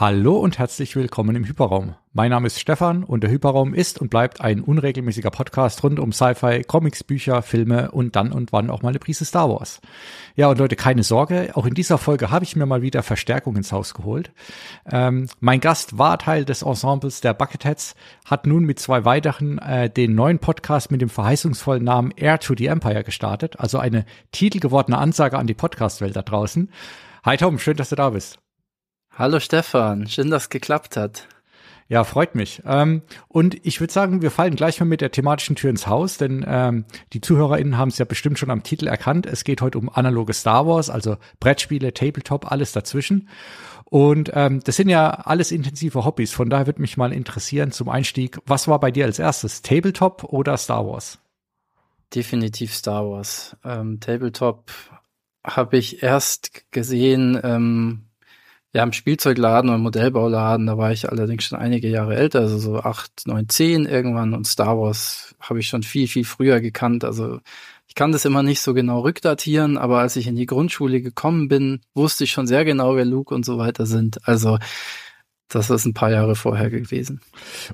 Hallo und herzlich willkommen im Hyperraum. Mein Name ist Stefan und der Hyperraum ist und bleibt ein unregelmäßiger Podcast rund um Sci-Fi, Comics, Bücher, Filme und dann und wann auch mal eine Prise Star Wars. Ja, und Leute, keine Sorge, auch in dieser Folge habe ich mir mal wieder Verstärkung ins Haus geholt. Ähm, mein Gast war Teil des Ensembles der Bucketheads, hat nun mit zwei weiteren äh, den neuen Podcast mit dem verheißungsvollen Namen Air to the Empire gestartet, also eine titelgewordene Ansage an die Podcast-Welt da draußen. Hi Tom, schön, dass du da bist. Hallo Stefan, schön, dass es geklappt hat. Ja, freut mich. Ähm, und ich würde sagen, wir fallen gleich mal mit der thematischen Tür ins Haus, denn ähm, die ZuhörerInnen haben es ja bestimmt schon am Titel erkannt. Es geht heute um analoge Star Wars, also Brettspiele, Tabletop, alles dazwischen. Und ähm, das sind ja alles intensive Hobbys. Von daher würde mich mal interessieren zum Einstieg, was war bei dir als erstes, Tabletop oder Star Wars? Definitiv Star Wars. Ähm, Tabletop habe ich erst gesehen, ähm, ja, im Spielzeugladen oder Modellbauladen, da war ich allerdings schon einige Jahre älter, also so acht, neun, zehn irgendwann und Star Wars habe ich schon viel, viel früher gekannt. Also ich kann das immer nicht so genau rückdatieren, aber als ich in die Grundschule gekommen bin, wusste ich schon sehr genau, wer Luke und so weiter sind. Also das ist ein paar Jahre vorher gewesen.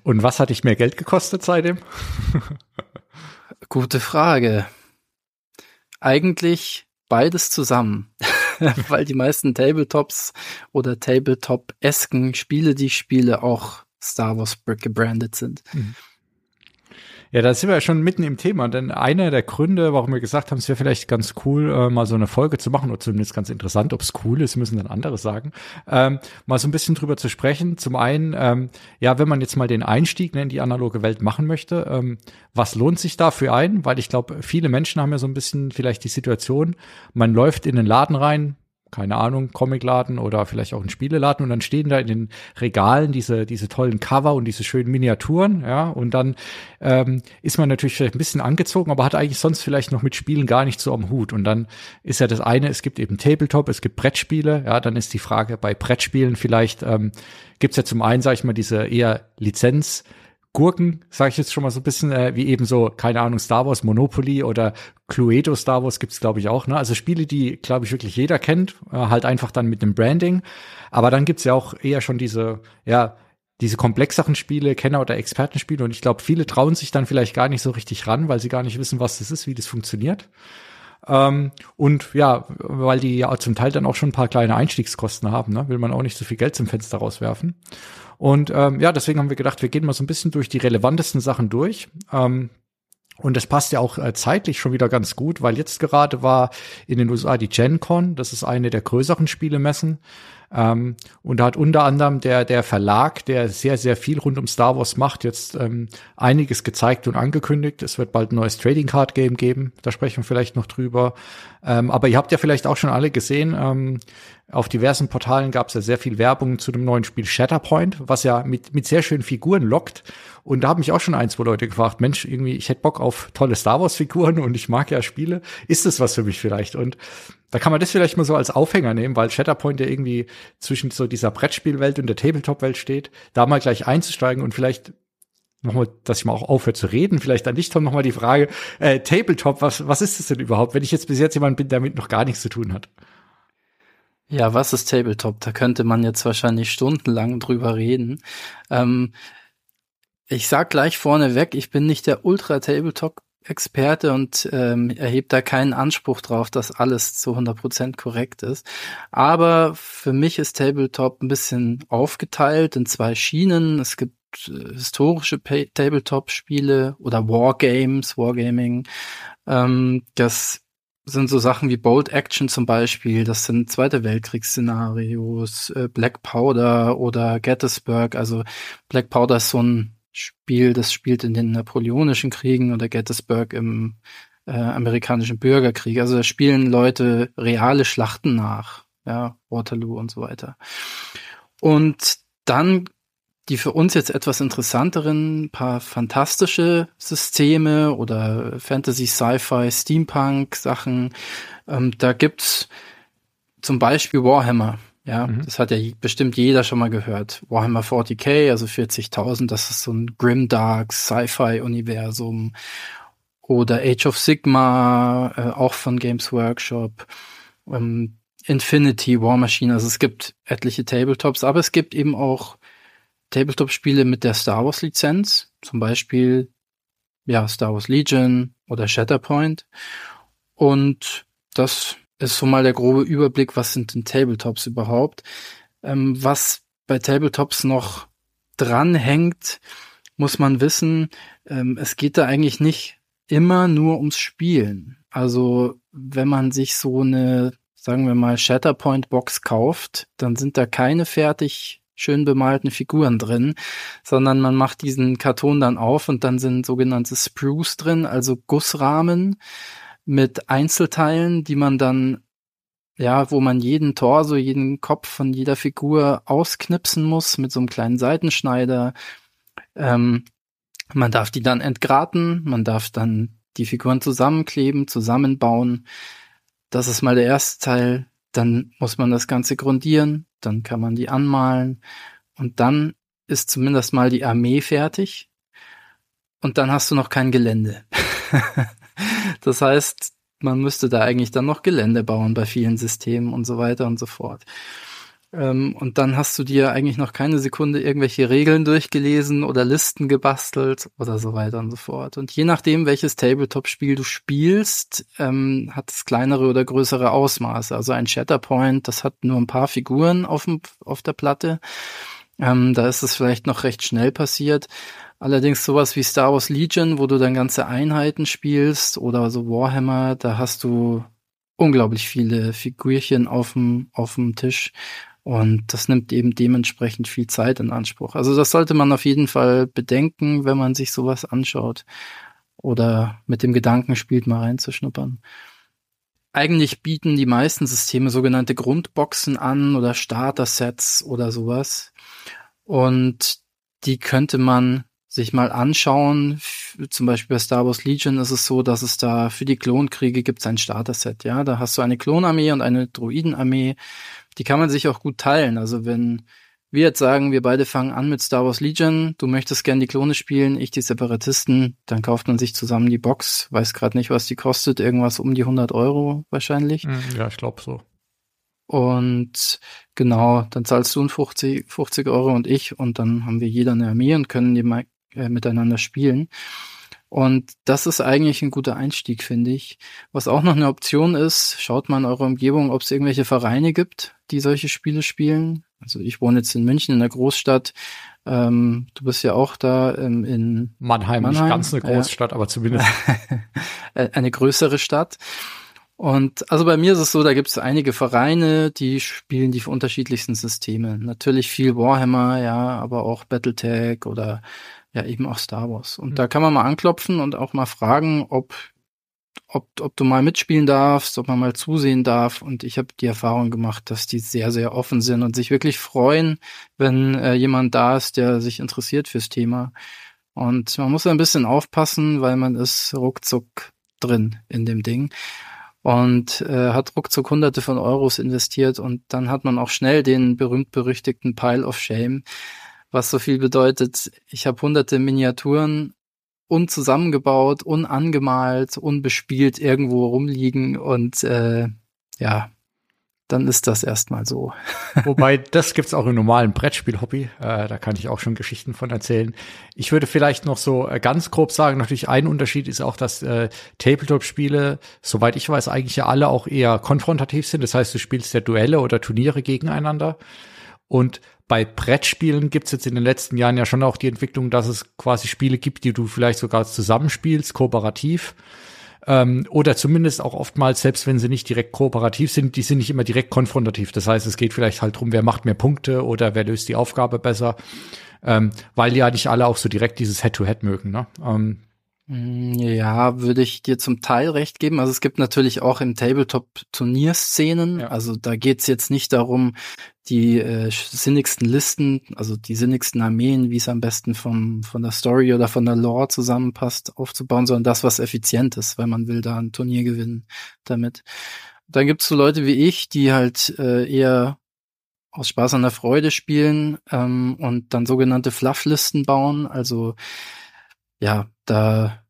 Und was hat dich mehr Geld gekostet seitdem? Gute Frage. Eigentlich beides zusammen. weil die meisten Tabletops oder Tabletop-esken Spiele, die ich spiele, auch Star Wars gebrandet sind. Mhm. Ja, da sind wir ja schon mitten im Thema, denn einer der Gründe, warum wir gesagt haben, es wäre vielleicht ganz cool, äh, mal so eine Folge zu machen, oder zumindest ganz interessant, ob es cool ist, müssen dann andere sagen, ähm, mal so ein bisschen drüber zu sprechen. Zum einen, ähm, ja, wenn man jetzt mal den Einstieg ne, in die analoge Welt machen möchte, ähm, was lohnt sich da für einen? Weil ich glaube, viele Menschen haben ja so ein bisschen vielleicht die Situation, man läuft in den Laden rein, keine Ahnung, Comicladen oder vielleicht auch ein Spieleladen und dann stehen da in den Regalen diese, diese tollen Cover und diese schönen Miniaturen, ja, und dann ähm, ist man natürlich vielleicht ein bisschen angezogen, aber hat eigentlich sonst vielleicht noch mit Spielen gar nicht so am Hut. Und dann ist ja das eine, es gibt eben Tabletop, es gibt Brettspiele, ja, dann ist die Frage bei Brettspielen vielleicht, ähm, gibt ja zum einen, sage ich mal, diese eher Lizenz- Gurken, sage ich jetzt schon mal so ein bisschen, äh, wie eben so, keine Ahnung, Star Wars, Monopoly oder Cluedo Star Wars gibt's glaube ich, auch. Ne? Also Spiele, die, glaube ich, wirklich jeder kennt, äh, halt einfach dann mit dem Branding. Aber dann gibt's ja auch eher schon diese, ja, diese komplexeren Spiele, Kenner- oder Expertenspiele. Und ich glaube, viele trauen sich dann vielleicht gar nicht so richtig ran, weil sie gar nicht wissen, was das ist, wie das funktioniert. Ähm, und ja, weil die ja zum Teil dann auch schon ein paar kleine Einstiegskosten haben, ne? will man auch nicht so viel Geld zum Fenster rauswerfen. Und ähm, ja, deswegen haben wir gedacht, wir gehen mal so ein bisschen durch die relevantesten Sachen durch. Ähm, und das passt ja auch äh, zeitlich schon wieder ganz gut, weil jetzt gerade war in den USA die Gen Con, das ist eine der größeren Spielemessen. Ähm, und da hat unter anderem der, der Verlag, der sehr, sehr viel rund um Star Wars macht, jetzt ähm, einiges gezeigt und angekündigt. Es wird bald ein neues Trading Card Game geben. Da sprechen wir vielleicht noch drüber. Ähm, aber ihr habt ja vielleicht auch schon alle gesehen, ähm, auf diversen Portalen gab es ja sehr viel Werbung zu dem neuen Spiel Shatterpoint, was ja mit, mit sehr schönen Figuren lockt. Und da haben mich auch schon ein, zwei Leute gefragt, Mensch, irgendwie, ich hätte Bock auf tolle Star Wars-Figuren und ich mag ja Spiele. Ist das was für mich vielleicht? Und da kann man das vielleicht mal so als Aufhänger nehmen, weil Shatterpoint ja irgendwie zwischen so dieser Brettspielwelt und der Tabletop-Welt steht, da mal gleich einzusteigen und vielleicht nochmal, dass ich mal auch aufhöre zu reden, vielleicht an dich, Tom, nochmal die Frage, äh, Tabletop, was, was ist das denn überhaupt, wenn ich jetzt bis jetzt jemand bin, der damit noch gar nichts zu tun hat? Ja, was ist Tabletop? Da könnte man jetzt wahrscheinlich stundenlang drüber reden. Ähm, ich sag gleich vorneweg, ich bin nicht der Ultra-Tabletop Experte und ähm, erhebt da keinen Anspruch drauf, dass alles zu 100% korrekt ist. Aber für mich ist Tabletop ein bisschen aufgeteilt in zwei Schienen. Es gibt äh, historische Tabletop-Spiele oder Wargames, Wargaming. Ähm, das sind so Sachen wie Bold Action zum Beispiel. Das sind Zweite Weltkriegsszenarios, äh, Black Powder oder Gettysburg. Also Black Powder ist so ein Spiel, das spielt in den Napoleonischen Kriegen oder Gettysburg im äh, amerikanischen Bürgerkrieg. Also da spielen Leute reale Schlachten nach, ja, Waterloo und so weiter. Und dann die für uns jetzt etwas interessanteren, paar fantastische Systeme oder Fantasy, Sci-Fi, Steampunk Sachen. Ähm, da gibt's zum Beispiel Warhammer. Ja, mhm. das hat ja bestimmt jeder schon mal gehört. Warhammer 40k, also 40.000, das ist so ein grimdark Sci-Fi-Universum. Oder Age of Sigma, äh, auch von Games Workshop. Ähm, Infinity War Machine. Also es gibt etliche Tabletops, aber es gibt eben auch Tabletop-Spiele mit der Star Wars Lizenz, zum Beispiel ja Star Wars Legion oder Shatterpoint. Und das ist so mal der grobe Überblick, was sind denn Tabletops überhaupt. Ähm, was bei Tabletops noch dranhängt, muss man wissen, ähm, es geht da eigentlich nicht immer nur ums Spielen. Also wenn man sich so eine, sagen wir mal, Shatterpoint Box kauft, dann sind da keine fertig schön bemalten Figuren drin, sondern man macht diesen Karton dann auf und dann sind sogenannte Sprues drin, also Gussrahmen mit Einzelteilen, die man dann ja, wo man jeden Torso, jeden Kopf von jeder Figur ausknipsen muss mit so einem kleinen Seitenschneider. Ähm, man darf die dann entgraten, man darf dann die Figuren zusammenkleben, zusammenbauen. Das ist mal der erste Teil. Dann muss man das Ganze grundieren, dann kann man die anmalen und dann ist zumindest mal die Armee fertig und dann hast du noch kein Gelände. das heißt, man müsste da eigentlich dann noch Gelände bauen bei vielen Systemen und so weiter und so fort. Ähm, und dann hast du dir eigentlich noch keine Sekunde irgendwelche Regeln durchgelesen oder Listen gebastelt oder so weiter und so fort. Und je nachdem, welches Tabletop-Spiel du spielst, ähm, hat es kleinere oder größere Ausmaße. Also ein Shatterpoint, das hat nur ein paar Figuren auf, dem, auf der Platte. Ähm, da ist es vielleicht noch recht schnell passiert. Allerdings sowas wie Star Wars Legion, wo du dann ganze Einheiten spielst oder so Warhammer, da hast du unglaublich viele Figürchen auf dem, auf dem Tisch. Und das nimmt eben dementsprechend viel Zeit in Anspruch. Also das sollte man auf jeden Fall bedenken, wenn man sich sowas anschaut oder mit dem Gedanken spielt, mal reinzuschnuppern. Eigentlich bieten die meisten Systeme sogenannte Grundboxen an oder Starter-Sets oder sowas. Und die könnte man sich mal anschauen. Zum Beispiel bei Star Wars Legion ist es so, dass es da für die Klonkriege gibt es ein Starter-Set. Ja, da hast du eine Klonarmee und eine Druidenarmee. Die kann man sich auch gut teilen. Also wenn wir jetzt sagen, wir beide fangen an mit Star Wars Legion, du möchtest gern die Klone spielen, ich die Separatisten, dann kauft man sich zusammen die Box. Weiß gerade nicht, was die kostet. Irgendwas um die 100 Euro wahrscheinlich. Hm, ja, ich glaube so. Und genau, dann zahlst du 50, 50 Euro und ich und dann haben wir jeder eine Armee und können die äh, miteinander spielen. Und das ist eigentlich ein guter Einstieg, finde ich. Was auch noch eine Option ist, schaut mal in eurer Umgebung, ob es irgendwelche Vereine gibt, die solche Spiele spielen. Also ich wohne jetzt in München, in der Großstadt. Ähm, du bist ja auch da ähm, in Mannheim, Mannheim, nicht ganz eine Großstadt, ja. aber zumindest äh, eine größere Stadt. Und also bei mir ist es so, da gibt es einige Vereine, die spielen die unterschiedlichsten Systeme. Natürlich viel Warhammer, ja, aber auch Battletech oder ja, eben auch Star Wars. Und mhm. da kann man mal anklopfen und auch mal fragen, ob, ob, ob du mal mitspielen darfst, ob man mal zusehen darf. Und ich habe die Erfahrung gemacht, dass die sehr, sehr offen sind und sich wirklich freuen, wenn äh, jemand da ist, der sich interessiert fürs Thema. Und man muss ein bisschen aufpassen, weil man ist ruckzuck drin in dem Ding und äh, hat ruckzuck hunderte von Euros investiert und dann hat man auch schnell den berühmt-berüchtigten Pile of Shame, was so viel bedeutet, ich habe hunderte Miniaturen unzusammengebaut, unangemalt, unbespielt irgendwo rumliegen und äh, ja, dann ist das erstmal so. Wobei, das gibt's auch im normalen Brettspiel-Hobby. Äh, da kann ich auch schon Geschichten von erzählen. Ich würde vielleicht noch so äh, ganz grob sagen, natürlich ein Unterschied ist auch, dass äh, Tabletop-Spiele, soweit ich weiß, eigentlich ja alle auch eher konfrontativ sind. Das heißt, du spielst ja Duelle oder Turniere gegeneinander. Und bei Brettspielen gibt's jetzt in den letzten Jahren ja schon auch die Entwicklung, dass es quasi Spiele gibt, die du vielleicht sogar zusammenspielst, kooperativ. Ähm, oder zumindest auch oftmals, selbst wenn sie nicht direkt kooperativ sind, die sind nicht immer direkt konfrontativ. Das heißt, es geht vielleicht halt drum, wer macht mehr Punkte oder wer löst die Aufgabe besser. Ähm, weil ja nicht alle auch so direkt dieses Head-to-Head -Head mögen. Ne? Ähm, Mm, ja, würde ich dir zum Teil recht geben. Also es gibt natürlich auch im Tabletop Turnierszenen. Ja. Also da geht's jetzt nicht darum, die äh, sinnigsten Listen, also die sinnigsten Armeen, wie es am besten vom, von der Story oder von der Lore zusammenpasst, aufzubauen, sondern das, was effizient ist, weil man will da ein Turnier gewinnen damit. Dann gibt's so Leute wie ich, die halt äh, eher aus Spaß an der Freude spielen ähm, und dann sogenannte Flufflisten bauen, also ja, da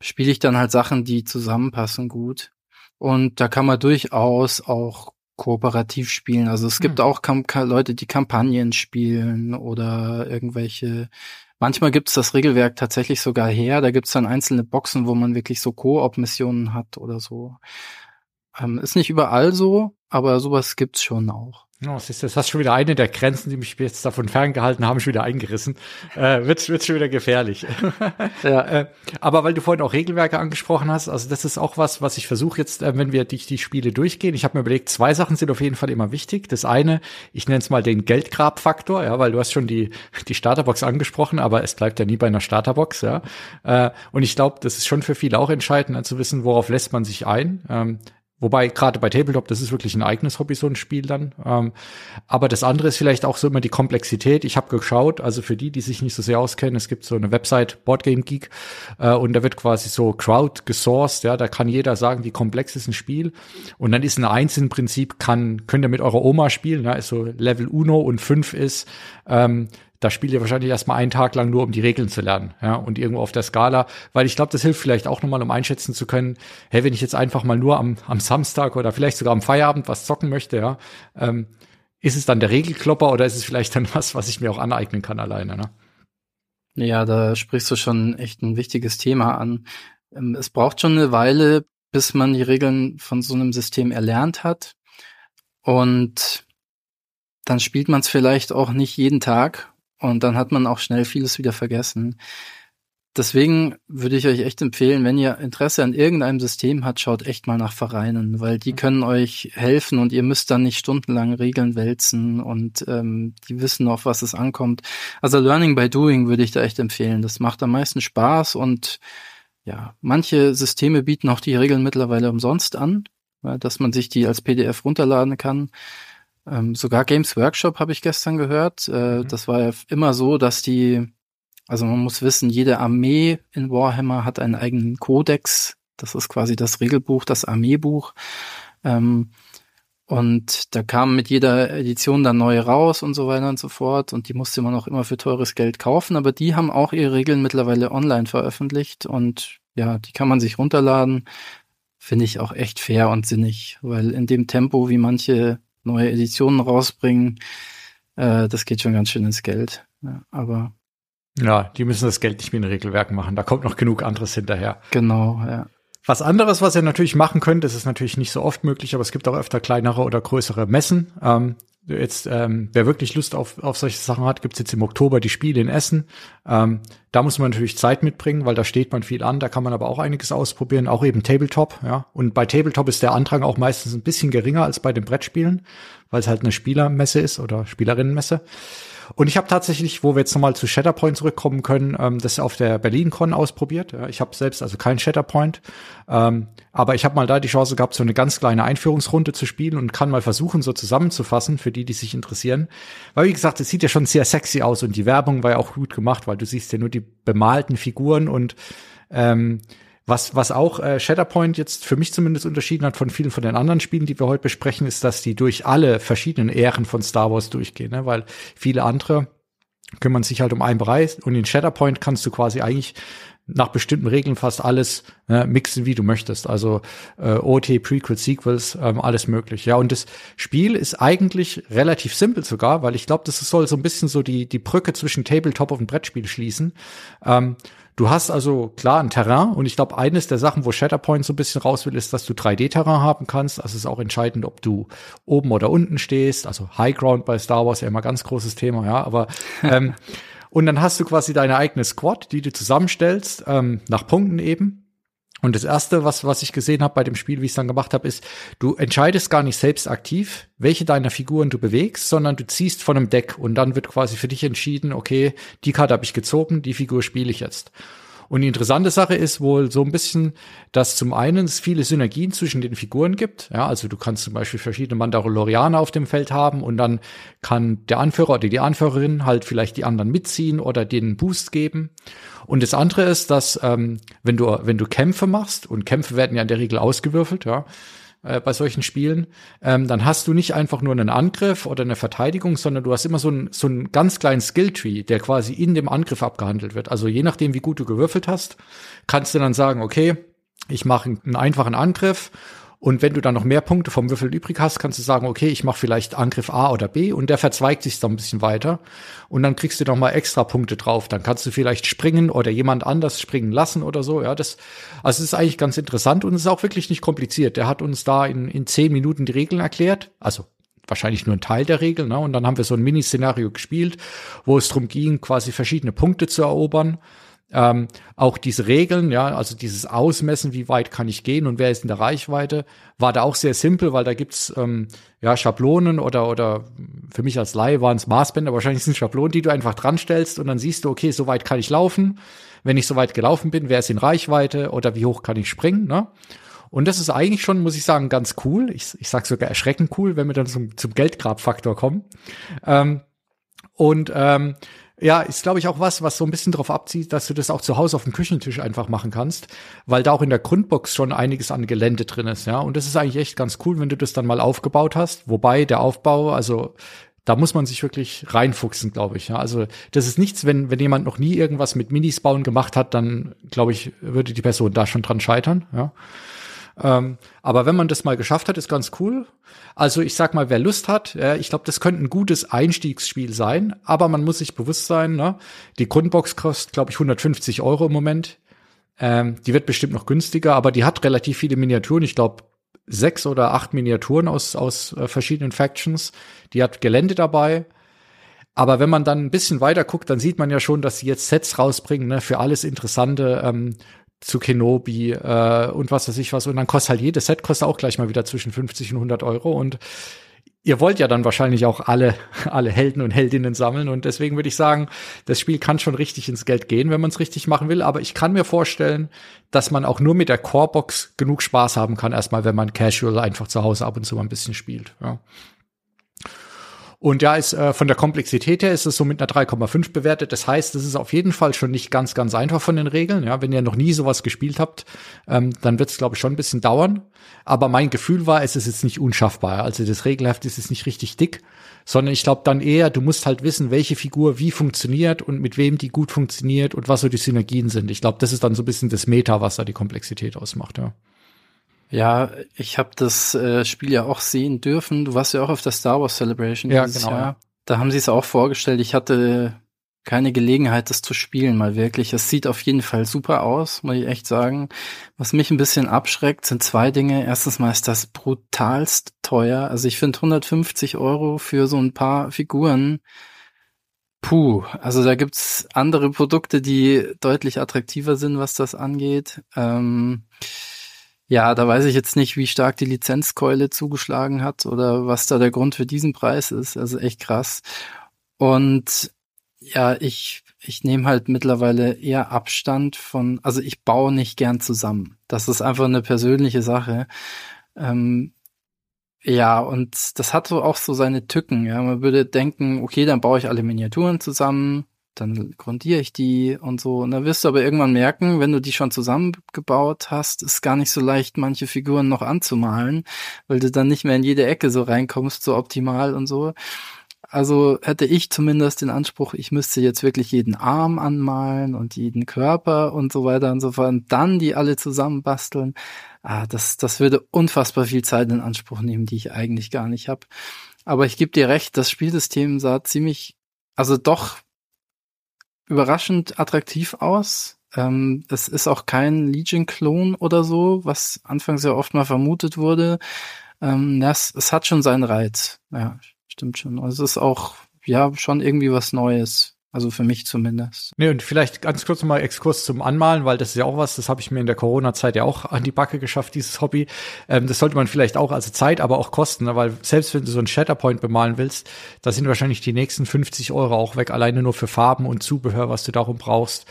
spiele ich dann halt Sachen, die zusammenpassen gut. Und da kann man durchaus auch kooperativ spielen. Also es gibt hm. auch Kam Leute, die Kampagnen spielen oder irgendwelche. Manchmal gibt es das Regelwerk tatsächlich sogar her. Da gibt es dann einzelne Boxen, wo man wirklich so Koop-Missionen hat oder so. Ähm, ist nicht überall so, aber sowas gibt's schon auch. Oh, siehst du, das hast schon wieder eine der Grenzen, die mich jetzt davon ferngehalten haben, schon wieder eingerissen. Äh, wird, wird schon wieder gefährlich. ja. äh, aber weil du vorhin auch Regelwerke angesprochen hast, also das ist auch was, was ich versuche jetzt, äh, wenn wir die, die Spiele durchgehen. Ich habe mir überlegt, zwei Sachen sind auf jeden Fall immer wichtig. Das eine, ich nenne es mal den Geldgrabfaktor, ja, weil du hast schon die, die Starterbox angesprochen, aber es bleibt ja nie bei einer Starterbox, ja. Äh, und ich glaube, das ist schon für viele auch entscheidend, zu wissen, worauf lässt man sich ein. Ähm, Wobei gerade bei Tabletop, das ist wirklich ein eigenes Hobby, so ein Spiel dann. Ähm, aber das andere ist vielleicht auch so immer die Komplexität. Ich habe geschaut, also für die, die sich nicht so sehr auskennen, es gibt so eine Website, Boardgame Geek, äh, und da wird quasi so Crowd gesourced, ja, da kann jeder sagen, wie komplex ist ein Spiel. Und dann ist ein Eins im Prinzip, kann, könnt ihr mit eurer Oma spielen, ja, ist so Level Uno und fünf ist, ähm, da spielt ihr wahrscheinlich erstmal einen Tag lang nur, um die Regeln zu lernen, ja, und irgendwo auf der Skala, weil ich glaube, das hilft vielleicht auch nochmal, um einschätzen zu können, hey, wenn ich jetzt einfach mal nur am, am Samstag oder vielleicht sogar am Feierabend was zocken möchte, ja, ähm, ist es dann der Regelklopper oder ist es vielleicht dann was, was ich mir auch aneignen kann alleine, ne? Ja, da sprichst du schon echt ein wichtiges Thema an. Ähm, es braucht schon eine Weile, bis man die Regeln von so einem System erlernt hat. Und dann spielt man es vielleicht auch nicht jeden Tag und dann hat man auch schnell vieles wieder vergessen. Deswegen würde ich euch echt empfehlen, wenn ihr Interesse an irgendeinem System habt, schaut echt mal nach Vereinen, weil die mhm. können euch helfen und ihr müsst dann nicht stundenlang Regeln wälzen und ähm, die wissen auf was es ankommt. Also Learning by Doing würde ich da echt empfehlen. Das macht am meisten Spaß und ja, manche Systeme bieten auch die Regeln mittlerweile umsonst an, dass man sich die als PDF runterladen kann. Ähm, sogar Games Workshop habe ich gestern gehört. Äh, mhm. Das war ja immer so, dass die, also man muss wissen, jede Armee in Warhammer hat einen eigenen Kodex. Das ist quasi das Regelbuch, das Armeebuch. Ähm, und da kam mit jeder Edition dann neu raus und so weiter und so fort. Und die musste man auch immer für teures Geld kaufen. Aber die haben auch ihre Regeln mittlerweile online veröffentlicht. Und ja, die kann man sich runterladen. Finde ich auch echt fair und sinnig. Weil in dem Tempo, wie manche neue Editionen rausbringen. Äh, das geht schon ganz schön ins Geld. Ja, aber ja, die müssen das Geld nicht wie ein Regelwerk machen. Da kommt noch genug anderes hinterher. Genau, ja. Was anderes, was ihr natürlich machen könnt, das ist natürlich nicht so oft möglich, aber es gibt auch öfter kleinere oder größere Messen. Ähm, jetzt, ähm, wer wirklich Lust auf, auf solche Sachen hat, gibt's jetzt im Oktober die Spiele in Essen. Ähm, da muss man natürlich Zeit mitbringen, weil da steht man viel an, da kann man aber auch einiges ausprobieren, auch eben Tabletop, ja. Und bei Tabletop ist der Andrang auch meistens ein bisschen geringer als bei den Brettspielen, weil es halt eine Spielermesse ist oder Spielerinnenmesse. Und ich habe tatsächlich, wo wir jetzt nochmal zu Shatterpoint zurückkommen können, ähm, das auf der BerlinCon ausprobiert. Ja, ich habe selbst also kein Shatterpoint, ähm, aber ich habe mal da die Chance gehabt, so eine ganz kleine Einführungsrunde zu spielen und kann mal versuchen, so zusammenzufassen für die, die sich interessieren. Weil wie gesagt, es sieht ja schon sehr sexy aus und die Werbung war ja auch gut gemacht, weil du siehst ja nur die bemalten Figuren und ähm, was, was auch äh, Shatterpoint jetzt für mich zumindest unterschieden hat von vielen von den anderen Spielen, die wir heute besprechen, ist, dass die durch alle verschiedenen Ehren von Star Wars durchgehen, ne? weil viele andere kümmern sich halt um einen Bereich und in Shatterpoint kannst du quasi eigentlich nach bestimmten Regeln fast alles äh, mixen, wie du möchtest. Also äh, OT, Prequel, Sequels, ähm, alles möglich. Ja, und das Spiel ist eigentlich relativ simpel sogar, weil ich glaube, das soll so ein bisschen so die die Brücke zwischen Tabletop und Brettspiel schließen. Ähm, Du hast also klar ein Terrain und ich glaube, eines der Sachen, wo Shatterpoint so ein bisschen raus will, ist, dass du 3D-Terrain haben kannst. Also es ist auch entscheidend, ob du oben oder unten stehst. Also High Ground bei Star Wars ja immer ganz großes Thema, ja. Aber ähm, und dann hast du quasi deine eigene Squad, die du zusammenstellst, ähm, nach Punkten eben. Und das erste, was, was ich gesehen habe bei dem Spiel, wie ich es dann gemacht habe, ist, du entscheidest gar nicht selbst aktiv, welche deiner Figuren du bewegst, sondern du ziehst von einem Deck und dann wird quasi für dich entschieden, okay, die Karte habe ich gezogen, die Figur spiele ich jetzt. Und die interessante Sache ist wohl so ein bisschen, dass zum einen es viele Synergien zwischen den Figuren gibt. Ja, also du kannst zum Beispiel verschiedene Mandalorianer auf dem Feld haben und dann kann der Anführer oder die Anführerin halt vielleicht die anderen mitziehen oder denen Boost geben. Und das andere ist, dass ähm, wenn du wenn du Kämpfe machst und Kämpfe werden ja in der Regel ausgewürfelt, ja, äh, bei solchen Spielen, ähm, dann hast du nicht einfach nur einen Angriff oder eine Verteidigung, sondern du hast immer so einen so einen ganz kleinen Skilltree, der quasi in dem Angriff abgehandelt wird. Also je nachdem, wie gut du gewürfelt hast, kannst du dann sagen, okay, ich mache einen einfachen Angriff Und wenn du dann noch mehr Punkte vom Würfel übrig hast, kannst du sagen, okay, ich mache vielleicht Angriff A oder B und der verzweigt sich dann ein bisschen weiter und dann kriegst du noch mal extra Punkte drauf. Dann kannst du vielleicht springen oder jemand anders springen lassen oder so. Ja, das, also es ist eigentlich ganz interessant und es ist auch wirklich nicht kompliziert. Der hat uns da in, in zehn Minuten die Regeln erklärt. Also wahrscheinlich nur ein Teil der Regeln. Ne? Und dann haben wir so ein Mini-Szenario gespielt, wo es darum ging, quasi verschiedene Punkte zu erobern. Ähm, auch diese Regeln, ja, also dieses Ausmessen, wie weit kann ich gehen und wer ist in der Reichweite, war da auch sehr simpel, weil da gibt's ähm, ja Schablonen oder oder für mich als Laie waren es Maßbänder, wahrscheinlich sind Schablonen, die du einfach dran stellst und dann siehst du, okay, so weit kann ich laufen. Wenn ich so weit gelaufen bin, wer ist in Reichweite oder wie hoch kann ich springen, ne? Und das ist eigentlich schon, muss ich sagen, ganz cool. Ich, ich sag sogar erschreckend cool, wenn wir dann zum, zum Geldgrabfaktor kommen. Ähm, und ähm, ja, ist glaube ich auch was, was so ein bisschen darauf abzieht, dass du das auch zu Hause auf dem Küchentisch einfach machen kannst, weil da auch in der Grundbox schon einiges an Gelände drin ist, ja. Und das ist eigentlich echt ganz cool, wenn du das dann mal aufgebaut hast. Wobei der Aufbau, also da muss man sich wirklich reinfuchsen, glaube ich. Ja. Also das ist nichts, wenn, wenn jemand noch nie irgendwas mit Minis bauen gemacht hat, dann glaube ich, würde die Person da schon dran scheitern. Ja. Ähm, aber wenn man das mal geschafft hat, ist ganz cool. Also ich sag mal, wer Lust hat, äh, ich glaube, das könnte ein gutes Einstiegsspiel sein, aber man muss sich bewusst sein, ne? die Grundbox kostet, glaube ich, 150 Euro im Moment. Ähm, die wird bestimmt noch günstiger, aber die hat relativ viele Miniaturen. Ich glaube, sechs oder acht Miniaturen aus, aus äh, verschiedenen Factions. Die hat Gelände dabei. Aber wenn man dann ein bisschen weiter guckt, dann sieht man ja schon, dass sie jetzt Sets rausbringen ne, für alles Interessante. Ähm, zu Kenobi äh, und was weiß ich was. Und dann kostet halt jedes Set kostet auch gleich mal wieder zwischen 50 und 100 Euro. Und ihr wollt ja dann wahrscheinlich auch alle, alle Helden und Heldinnen sammeln. Und deswegen würde ich sagen, das Spiel kann schon richtig ins Geld gehen, wenn man es richtig machen will. Aber ich kann mir vorstellen, dass man auch nur mit der Corebox genug Spaß haben kann, erstmal, wenn man casual einfach zu Hause ab und zu mal ein bisschen spielt. Ja. Und ja, ist äh, von der Komplexität her ist es so mit einer 3,5 bewertet. Das heißt, es ist auf jeden Fall schon nicht ganz, ganz einfach von den Regeln. Ja, wenn ihr noch nie sowas gespielt habt, ähm, dann wird es, glaube ich, schon ein bisschen dauern. Aber mein Gefühl war, es ist jetzt nicht unschaffbar. Also das Regelheft ist jetzt nicht richtig dick, sondern ich glaube dann eher, du musst halt wissen, welche Figur wie funktioniert und mit wem die gut funktioniert und was so die Synergien sind. Ich glaube, das ist dann so ein bisschen das Meta, was da die Komplexität ausmacht, ja. Ja, ich habe das äh, Spiel ja auch sehen dürfen. Du warst ja auch auf der Star Wars Celebration ja, dieses genau, Jahr. Ja. Da haben sie es auch vorgestellt. Ich hatte keine Gelegenheit, das zu spielen, mal wirklich. Es sieht auf jeden Fall super aus, muss ich echt sagen. Was mich ein bisschen abschreckt, sind zwei Dinge. Erstens mal ist das brutalst teuer. Also ich finde 150 Euro für so ein paar Figuren. Puh, also da gibt's andere Produkte, die deutlich attraktiver sind, was das angeht. Ähm, ja, da weiß ich jetzt nicht, wie stark die Lizenzkeule zugeschlagen hat oder was da der Grund für diesen Preis ist. Also echt krass. Und ja, ich, ich nehme halt mittlerweile eher Abstand von, also ich baue nicht gern zusammen. Das ist einfach eine persönliche Sache. Ähm, ja, und das hat so auch so seine Tücken. Ja, man würde denken, okay, dann baue ich alle Miniaturen zusammen, dann grundiere ich die und so. Und dann wirst du aber irgendwann merken, wenn du die schon zusammengebaut hast, ist gar nicht so leicht, manche Figuren noch anzumalen, weil du dann nicht mehr in jede Ecke so reinkommst, so optimal und so. Also hätte ich zumindest den Anspruch, ich müsste jetzt wirklich jeden Arm anmalen und jeden Körper und so weiter und so fort und dann die alle zusammenbasteln. Ah, das, das würde unfassbar viel Zeit in Anspruch nehmen, die ich eigentlich gar nicht habe. Aber ich gebe dir recht, das Spielsystem sah ziemlich, also doch überraschend attraktiv aus. Ähm, es ist auch kein Legion-Klon oder so, was anfangs ja oft mal vermutet wurde. Ähm, das, es hat schon seinen Reiz. Ja, stimmt schon. Also es ist auch, ja, schon irgendwie was Neues. Also für mich zumindest. Nee, und vielleicht ganz kurz nochmal Exkurs zum Anmalen, weil das ist ja auch was, das habe ich mir in der Corona-Zeit ja auch an die Backe geschafft, dieses Hobby. Ähm, das sollte man vielleicht auch, also Zeit, aber auch kosten, ne? weil selbst wenn du so einen Shatterpoint bemalen willst, da sind wahrscheinlich die nächsten 50 Euro auch weg, alleine nur für Farben und Zubehör, was du darum brauchst.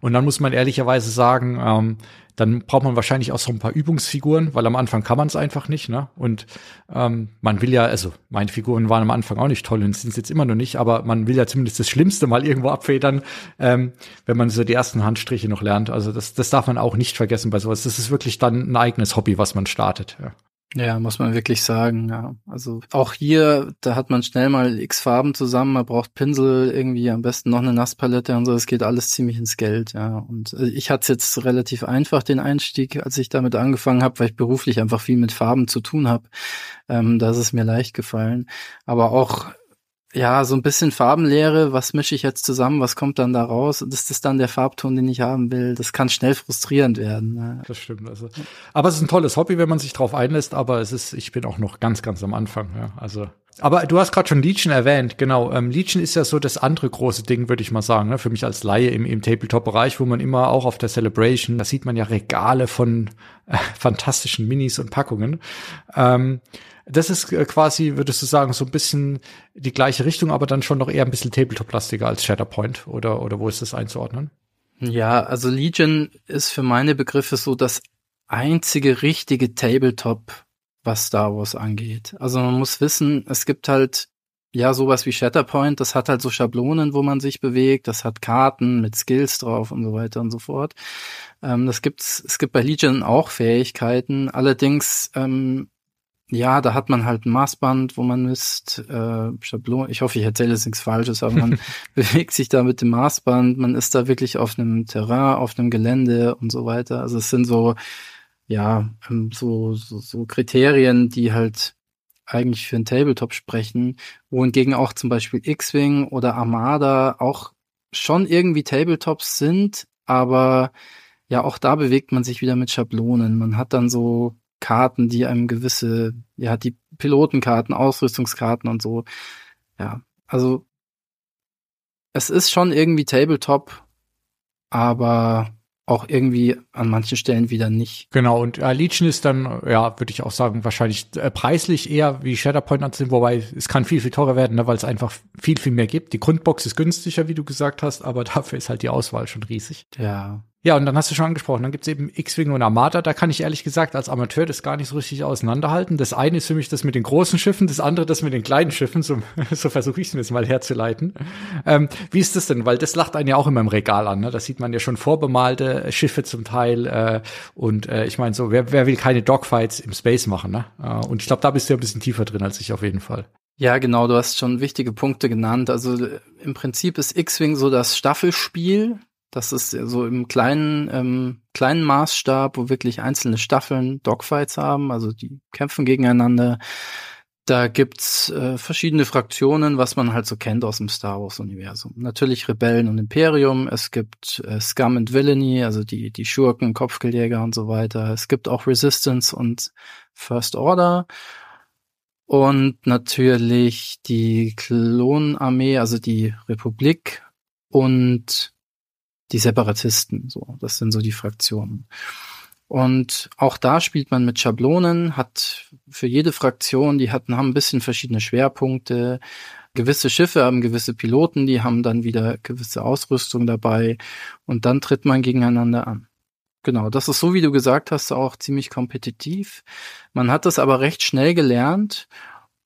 Und dann muss man ehrlicherweise sagen, ähm, dann braucht man wahrscheinlich auch so ein paar Übungsfiguren, weil am Anfang kann man es einfach nicht. Ne? Und ähm, man will ja, also meine Figuren waren am Anfang auch nicht toll und sind es jetzt immer noch nicht, aber man will ja zumindest das Schlimmste mal irgendwo abfedern, ähm, wenn man so die ersten Handstriche noch lernt. Also das, das darf man auch nicht vergessen bei sowas. Das ist wirklich dann ein eigenes Hobby, was man startet. Ja. Ja, muss man wirklich sagen, ja. Also auch hier, da hat man schnell mal x Farben zusammen, man braucht Pinsel, irgendwie am besten noch eine Nasspalette und so, es geht alles ziemlich ins Geld, ja. Und äh, ich hatte jetzt relativ einfach den Einstieg, als ich damit angefangen habe, weil ich beruflich einfach viel mit Farben zu tun habe. Ähm, da ist es mir leicht gefallen. Aber auch ja, so ein bisschen Farbenlehre, was mische ich jetzt zusammen, was kommt dann da raus? Ist das dann der Farbton, den ich haben will? Das kann schnell frustrierend werden. Ne? Das stimmt. Also, aber es ist ein tolles Hobby, wenn man sich drauf einlässt, aber es ist, ich bin auch noch ganz, ganz am Anfang. Ja. Also, aber du hast gerade schon Legion erwähnt, genau. Ähm, Legion ist ja so das andere große Ding, würde ich mal sagen, ne? für mich als Laie im, im Tabletop-Bereich, wo man immer auch auf der Celebration, da sieht man ja Regale von äh, fantastischen Minis und Packungen. Ähm, das ist äh, quasi, würdest du sagen, so ein bisschen die gleiche Richtung, aber dann schon noch eher ein bisschen Tabletop-lastiger als Shatterpoint oder, oder wo ist das einzuordnen? Ja, also Legion ist für meine Begriffe so das einzige richtige Tabletop, was Star Wars angeht. Also man muss wissen, es gibt halt ja sowas wie Shatterpoint, das hat halt so Schablonen, wo man sich bewegt, das hat Karten mit Skills drauf und so weiter und so fort. Ähm, das gibt's, es gibt bei Legion auch Fähigkeiten, allerdings ähm, ja, da hat man halt ein Maßband, wo man misst, äh, Schablon. Ich hoffe, ich erzähle jetzt nichts Falsches, aber man bewegt sich da mit dem Maßband. Man ist da wirklich auf einem Terrain, auf einem Gelände und so weiter. Also es sind so, ja, ähm, so, so, so Kriterien, die halt eigentlich für ein Tabletop sprechen, wohingegen auch zum Beispiel X-Wing oder Armada auch schon irgendwie Tabletops sind, aber ja, auch da bewegt man sich wieder mit Schablonen. Man hat dann so Karten, die einem gewisse, ja, die Pilotenkarten, Ausrüstungskarten und so. Ja, also es ist schon irgendwie Tabletop, aber auch irgendwie an manchen Stellen wieder nicht. Genau, und äh, Legion ist dann, ja, würde ich auch sagen, wahrscheinlich äh, preislich eher wie Shatterpoint anzusehen, wobei es kann viel, viel teurer werden, ne, weil es einfach viel, viel mehr gibt. Die Grundbox ist günstiger, wie du gesagt hast, aber dafür ist halt die Auswahl schon riesig. Ja, ja, und dann hast du schon angesprochen, dann gibt's eben X-Wing und Armada. Da kann ich ehrlich gesagt als Amateur das gar nicht so richtig auseinanderhalten. Das eine ist für mich das mit den großen Schiffen, das andere das mit den kleinen Schiffen. So, so versuche ich es mir jetzt mal herzuleiten. Ähm, wie ist das denn? Weil das lacht einen ja auch immer im Regal an. Ne? Da sieht man ja schon vorbemalte Schiffe zum Teil. Äh, und äh, ich meine so, wer, wer will keine Dogfights im Space machen? Ne? Äh, und ich glaube, da bist du ja ein bisschen tiefer drin als ich auf jeden Fall. Ja, genau, du hast schon wichtige Punkte genannt. Also im Prinzip ist X-Wing so das Staffelspiel das ist so im kleinen, ähm, kleinen Maßstab, wo wirklich einzelne Staffeln Dogfights haben, also die kämpfen gegeneinander. Da gibt's äh, verschiedene Fraktionen, was man halt so kennt aus dem Star Wars-Universum. Natürlich Rebellen und Imperium, es gibt äh, Scum and Villainy, also die, die Schurken, Kopfgeldjäger und so weiter. Es gibt auch Resistance und First Order. Und natürlich die Klonarmee, also die Republik und die Separatisten. So, das sind so die Fraktionen. Und auch da spielt man mit Schablonen, hat für jede Fraktion, die hatten, haben ein bisschen verschiedene Schwerpunkte. Gewisse Schiffe haben gewisse Piloten, die haben dann wieder gewisse Ausrüstung dabei und dann tritt man gegeneinander an. Genau, das ist so, wie du gesagt hast, auch ziemlich kompetitiv. Man hat das aber recht schnell gelernt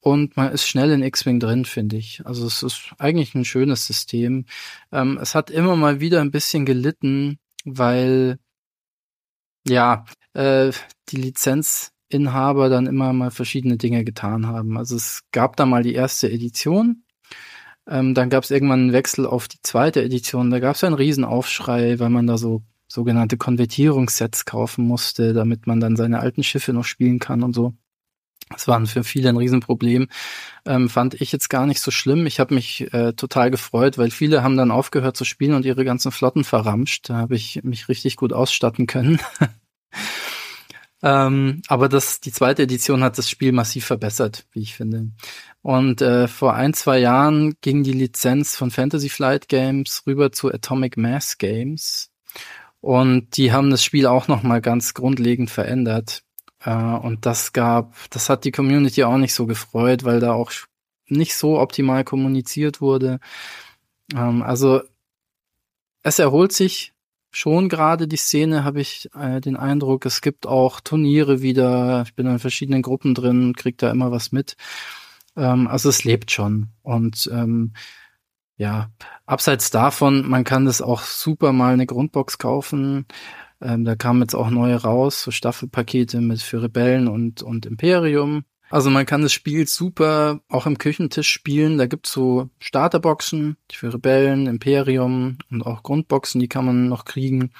und man ist schnell in X-Wing drin, finde ich. Also es ist eigentlich ein schönes System. Ähm, es hat immer mal wieder ein bisschen gelitten, weil ja äh, die Lizenzinhaber dann immer mal verschiedene Dinge getan haben. Also es gab da mal die erste Edition. Ähm, dann gab es irgendwann einen Wechsel auf die zweite Edition. Da gab es einen Riesenaufschrei, weil man da so sogenannte Konvertierungssets kaufen musste, damit man dann seine alten Schiffe noch spielen kann und so. Das war für viele ein Riesenproblem. Ähm, fand ich jetzt gar nicht so schlimm. Ich habe mich äh, total gefreut, weil viele haben dann aufgehört zu spielen und ihre ganzen Flotten verramscht. Da habe ich mich richtig gut ausstatten können. ähm, aber das, die zweite Edition hat das Spiel massiv verbessert, wie ich finde. Und äh, vor ein, zwei Jahren ging die Lizenz von Fantasy Flight Games rüber zu Atomic Mass Games. Und die haben das Spiel auch nochmal ganz grundlegend verändert. Äh, und das gab, das hat die Community auch nicht so gefreut, weil da auch nicht so optimal kommuniziert wurde. Ähm, also es erholt sich schon gerade die Szene, habe ich äh, den Eindruck. Es gibt auch Turniere wieder. Ich bin in verschiedenen Gruppen drin, krieg da immer was mit. Ähm, also es lebt schon. Und ähm, ja, abseits davon, man kann das auch super mal eine Grundbox kaufen. Ähm, da kamen jetzt auch neue raus, so Staffelpakete mit für Rebellen und, und Imperium. Also man kann das Spiel super auch im Küchentisch spielen. Da gibt's so Starterboxen für Rebellen, Imperium und auch Grundboxen, die kann man noch kriegen.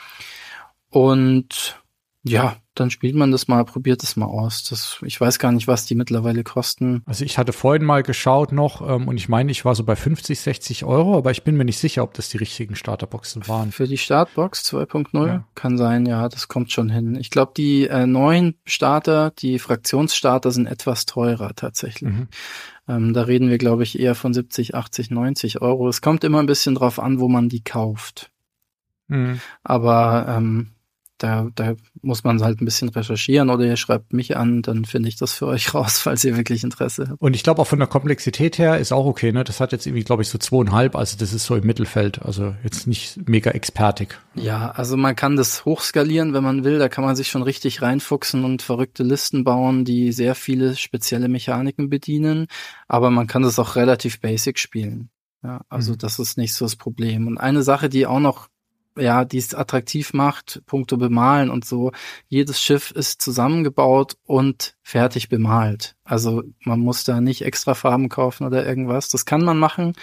Und ja, dann spielt man das mal, probiert es mal aus. Das, ich weiß gar nicht, was die mittlerweile kosten. Also ich hatte vorhin mal geschaut noch ähm, und ich meine, ich war so bei 50, 60 Euro, aber ich bin mir nicht sicher, ob das die richtigen Starterboxen waren. Für die Startbox 2.0 ja. kann sein, ja, das kommt schon hin. Ich glaube, die äh, neuen Starter, die Fraktionsstarter sind etwas teurer tatsächlich. Mhm. Ähm, da reden wir, glaube ich, eher von 70, 80, 90 Euro. Es kommt immer ein bisschen drauf an, wo man die kauft. Mhm. Aber ähm, da, da muss man halt ein bisschen recherchieren oder ihr schreibt mich an, dann finde ich das für euch raus, falls ihr wirklich Interesse habt. Und ich glaube auch von der Komplexität her ist auch okay, ne? Das hat jetzt irgendwie, glaube ich, so zweieinhalb, also das ist so im Mittelfeld, also jetzt nicht mega expertig. Ja, also man kann das hochskalieren, wenn man will, da kann man sich schon richtig reinfuchsen und verrückte Listen bauen, die sehr viele spezielle Mechaniken bedienen, aber man kann das auch relativ basic spielen. Ja, also mhm. das ist nicht so das Problem. Und eine Sache, die auch noch ja, die es attraktiv macht, punkto bemalen und so. Jedes Schiff ist zusammengebaut und fertig bemalt. Also man muss da nicht extra Farben kaufen oder irgendwas. Das kann man machen.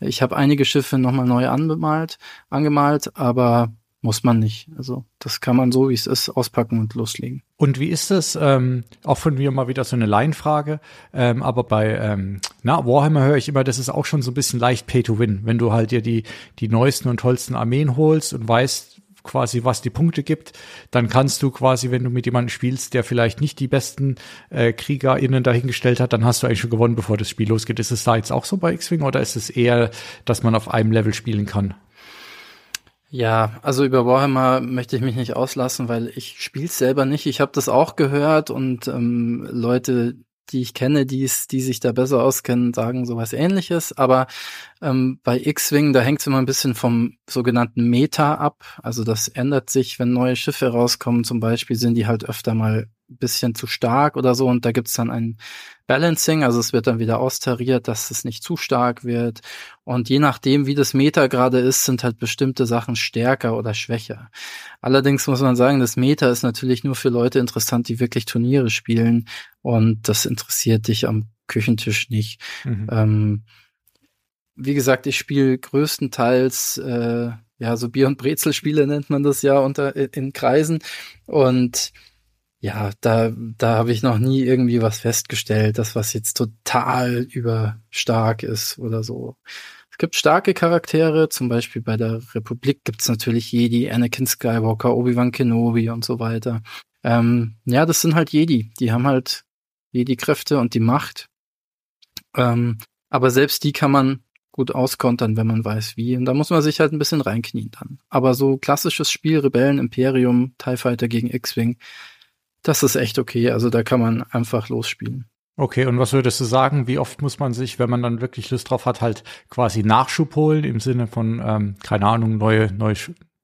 Ich habe einige Schiffe nochmal neu anbemalt, angemalt, aber muss man nicht. Also das kann man so, wie es ist, auspacken und loslegen. Und wie ist es, ähm, auch von mir mal wieder so eine Laienfrage, ähm, aber bei ähm, na, Warhammer höre ich immer, das ist auch schon so ein bisschen leicht Pay to Win. Wenn du halt dir die, die neuesten und tollsten Armeen holst und weißt quasi, was die Punkte gibt, dann kannst du quasi, wenn du mit jemandem spielst, der vielleicht nicht die besten äh, KriegerInnen dahingestellt hat, dann hast du eigentlich schon gewonnen, bevor das Spiel losgeht. Ist es da jetzt auch so bei X-Wing oder ist es eher, dass man auf einem Level spielen kann? Ja, also über Warhammer möchte ich mich nicht auslassen, weil ich spiele selber nicht. Ich habe das auch gehört und ähm, Leute, die ich kenne, die, die sich da besser auskennen, sagen sowas ähnliches. Aber ähm, bei X-Wing, da hängt es immer ein bisschen vom sogenannten Meta ab. Also das ändert sich, wenn neue Schiffe rauskommen, zum Beispiel, sind die halt öfter mal bisschen zu stark oder so. Und da gibt's dann ein Balancing, also es wird dann wieder austariert, dass es nicht zu stark wird. Und je nachdem, wie das Meta gerade ist, sind halt bestimmte Sachen stärker oder schwächer. Allerdings muss man sagen, das Meta ist natürlich nur für Leute interessant, die wirklich Turniere spielen. Und das interessiert dich am Küchentisch nicht. Mhm. Ähm, wie gesagt, ich spiele größtenteils äh, ja so Bier- und Brezelspiele nennt man das ja unter in Kreisen und ja, da, da habe ich noch nie irgendwie was festgestellt, das was jetzt total überstark ist oder so. Es gibt starke Charaktere, zum Beispiel bei der Republik gibt's natürlich Jedi, Anakin Skywalker, Obi-Wan Kenobi und so weiter. Ähm, ja, das sind halt Jedi. Die haben halt Jedi-Kräfte und die Macht. Ähm, aber selbst die kann man gut auskontern, wenn man weiß wie. Und da muss man sich halt ein bisschen reinknien dann. Aber so klassisches Spiel, Rebellen, Imperium, TIE Fighter gegen X-Wing, das ist echt okay. Also da kann man einfach losspielen. Okay, und was würdest du sagen, wie oft muss man sich, wenn man dann wirklich Lust drauf hat, halt quasi Nachschub holen im Sinne von, ähm, keine Ahnung, neue, neue,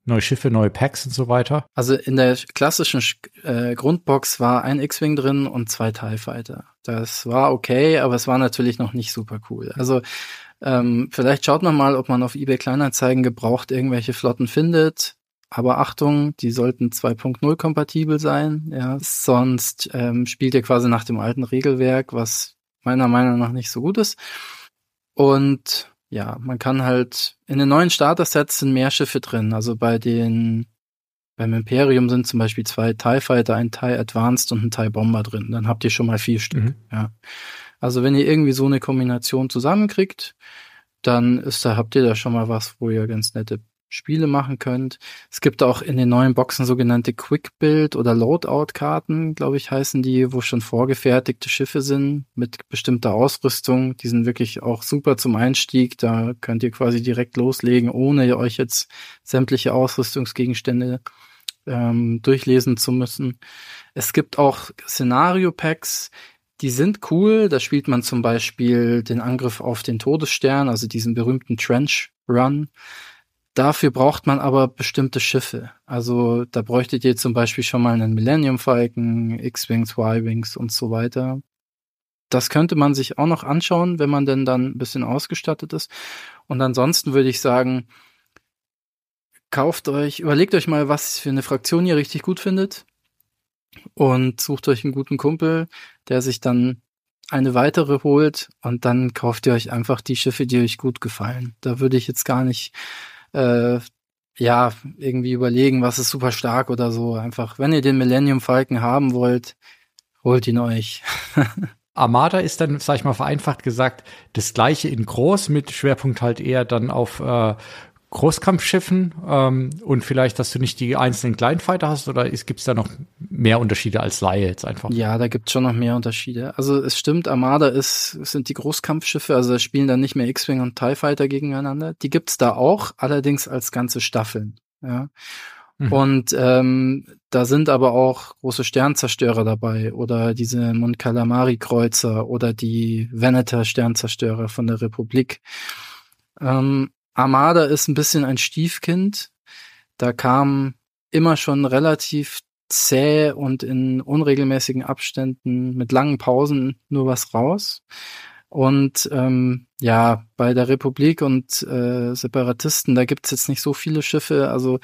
neue Schiffe, neue Packs und so weiter? Also in der klassischen äh, Grundbox war ein X-Wing drin und zwei TIE Fighter. Das war okay, aber es war natürlich noch nicht super cool. Also ähm, vielleicht schaut man mal, ob man auf eBay Kleinanzeigen gebraucht irgendwelche Flotten findet. Aber Achtung, die sollten 2.0 kompatibel sein, ja. Sonst ähm, spielt ihr quasi nach dem alten Regelwerk, was meiner Meinung nach nicht so gut ist. Und ja, man kann halt in den neuen Starter-Sets sind mehr Schiffe drin. Also bei den beim Imperium sind zum Beispiel zwei TIE Fighter, ein TIE Advanced und ein TIE Bomber drin. Dann habt ihr schon mal vier Stück. Mhm. Ja. Also wenn ihr irgendwie so eine Kombination zusammenkriegt, dann ist da, habt ihr da schon mal was, wo ihr ganz nette Spiele machen könnt. Es gibt auch in den neuen Boxen sogenannte Quick Build oder Loadout Karten, glaube ich, heißen die, wo schon vorgefertigte Schiffe sind mit bestimmter Ausrüstung. Die sind wirklich auch super zum Einstieg. Da könnt ihr quasi direkt loslegen, ohne euch jetzt sämtliche Ausrüstungsgegenstände ähm, durchlesen zu müssen. Es gibt auch Szenario Packs, die sind cool. Da spielt man zum Beispiel den Angriff auf den Todesstern, also diesen berühmten Trench Run. Dafür braucht man aber bestimmte Schiffe. Also da bräuchtet ihr zum Beispiel schon mal einen Millennium Falcon, X-Wings, Y-Wings und so weiter. Das könnte man sich auch noch anschauen, wenn man denn dann ein bisschen ausgestattet ist. Und ansonsten würde ich sagen, kauft euch, überlegt euch mal, was für eine Fraktion ihr richtig gut findet und sucht euch einen guten Kumpel, der sich dann eine weitere holt und dann kauft ihr euch einfach die Schiffe, die euch gut gefallen. Da würde ich jetzt gar nicht äh, ja irgendwie überlegen, was ist super stark oder so. Einfach, wenn ihr den Millennium Falcon haben wollt, holt ihn euch. Armada ist dann, sag ich mal, vereinfacht gesagt, das gleiche in groß mit Schwerpunkt halt eher dann auf äh, Großkampfschiffen ähm, und vielleicht, dass du nicht die einzelnen Kleinfighter hast oder gibt es da noch mehr Unterschiede als Laie jetzt einfach? Ja, da gibt es schon noch mehr Unterschiede. Also es stimmt, Armada ist, sind die Großkampfschiffe, also spielen dann nicht mehr X-Wing und TIE Fighter gegeneinander. Die gibt's da auch, allerdings als ganze Staffeln. Ja. Mhm. Und ähm, da sind aber auch große Sternzerstörer dabei oder diese Mon Calamari Kreuzer oder die Veneter Sternzerstörer von der Republik. Ähm, Armada ist ein bisschen ein Stiefkind. Da kam immer schon relativ zäh und in unregelmäßigen Abständen mit langen Pausen nur was raus. Und ähm, ja, bei der Republik und äh, Separatisten, da gibt's jetzt nicht so viele Schiffe. Also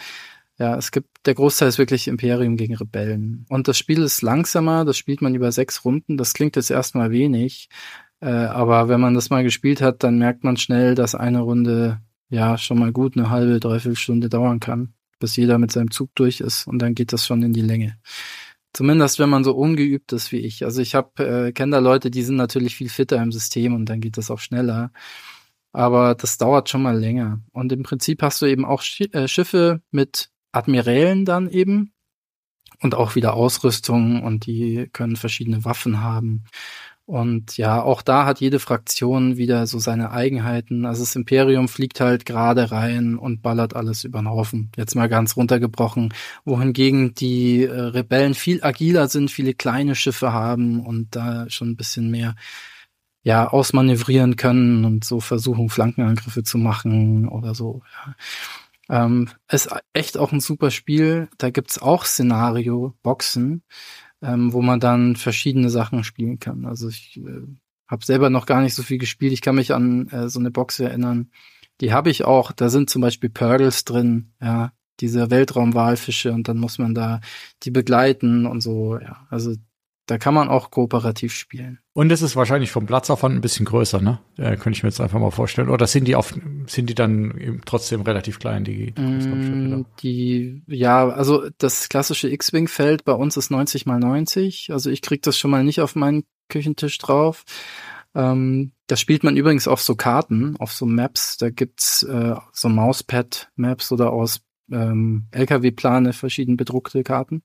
ja, es gibt, der Großteil ist wirklich Imperium gegen Rebellen. Und das Spiel ist langsamer, das spielt man über sechs Runden. Das klingt jetzt erstmal wenig. Äh, aber wenn man das mal gespielt hat, dann merkt man schnell, dass eine Runde ja schon mal gut eine halbe, dreiviertel Stunde dauern kann, bis jeder mit seinem Zug durch ist und dann geht das schon in die Länge. Zumindest wenn man so ungeübt ist wie ich. Also ich habe äh, kenne da Leute, die sind natürlich viel fitter im System und dann geht das auch schneller. Aber das dauert schon mal länger. Und im Prinzip hast du eben auch äh, Schiffe mit Admirälen dann eben und auch wieder Ausrüstung und die können verschiedene Waffen haben. Und ja, auch da hat jede Fraktion wieder so seine Eigenheiten. Also das Imperium fliegt halt gerade rein und ballert alles über den Haufen. Jetzt mal ganz runtergebrochen. Wohingegen die äh, Rebellen viel agiler sind, viele kleine Schiffe haben und da schon ein bisschen mehr ja, ausmanövrieren können und so versuchen, Flankenangriffe zu machen oder so. Ja. Ähm, ist echt auch ein super Spiel. Da gibt's auch Szenario-Boxen ähm, wo man dann verschiedene Sachen spielen kann. Also ich äh, habe selber noch gar nicht so viel gespielt. Ich kann mich an äh, so eine Box erinnern. Die habe ich auch. Da sind zum Beispiel Purgles drin, ja, diese Weltraumwalfische und dann muss man da die begleiten und so, ja. Also da kann man auch kooperativ spielen. Und es ist wahrscheinlich vom Platzaufwand ein bisschen größer, ne? Äh, könnte ich mir jetzt einfach mal vorstellen. Oder sind die auf, sind die dann trotzdem relativ klein, die mm, Die, ja, also das klassische X-Wing-Feld bei uns ist 90 mal 90. Also ich krieg das schon mal nicht auf meinen Küchentisch drauf. Ähm, das spielt man übrigens auf so Karten, auf so Maps. Da gibt's äh, so Mauspad-Maps oder aus ähm, LKW-Plane verschieden bedruckte Karten.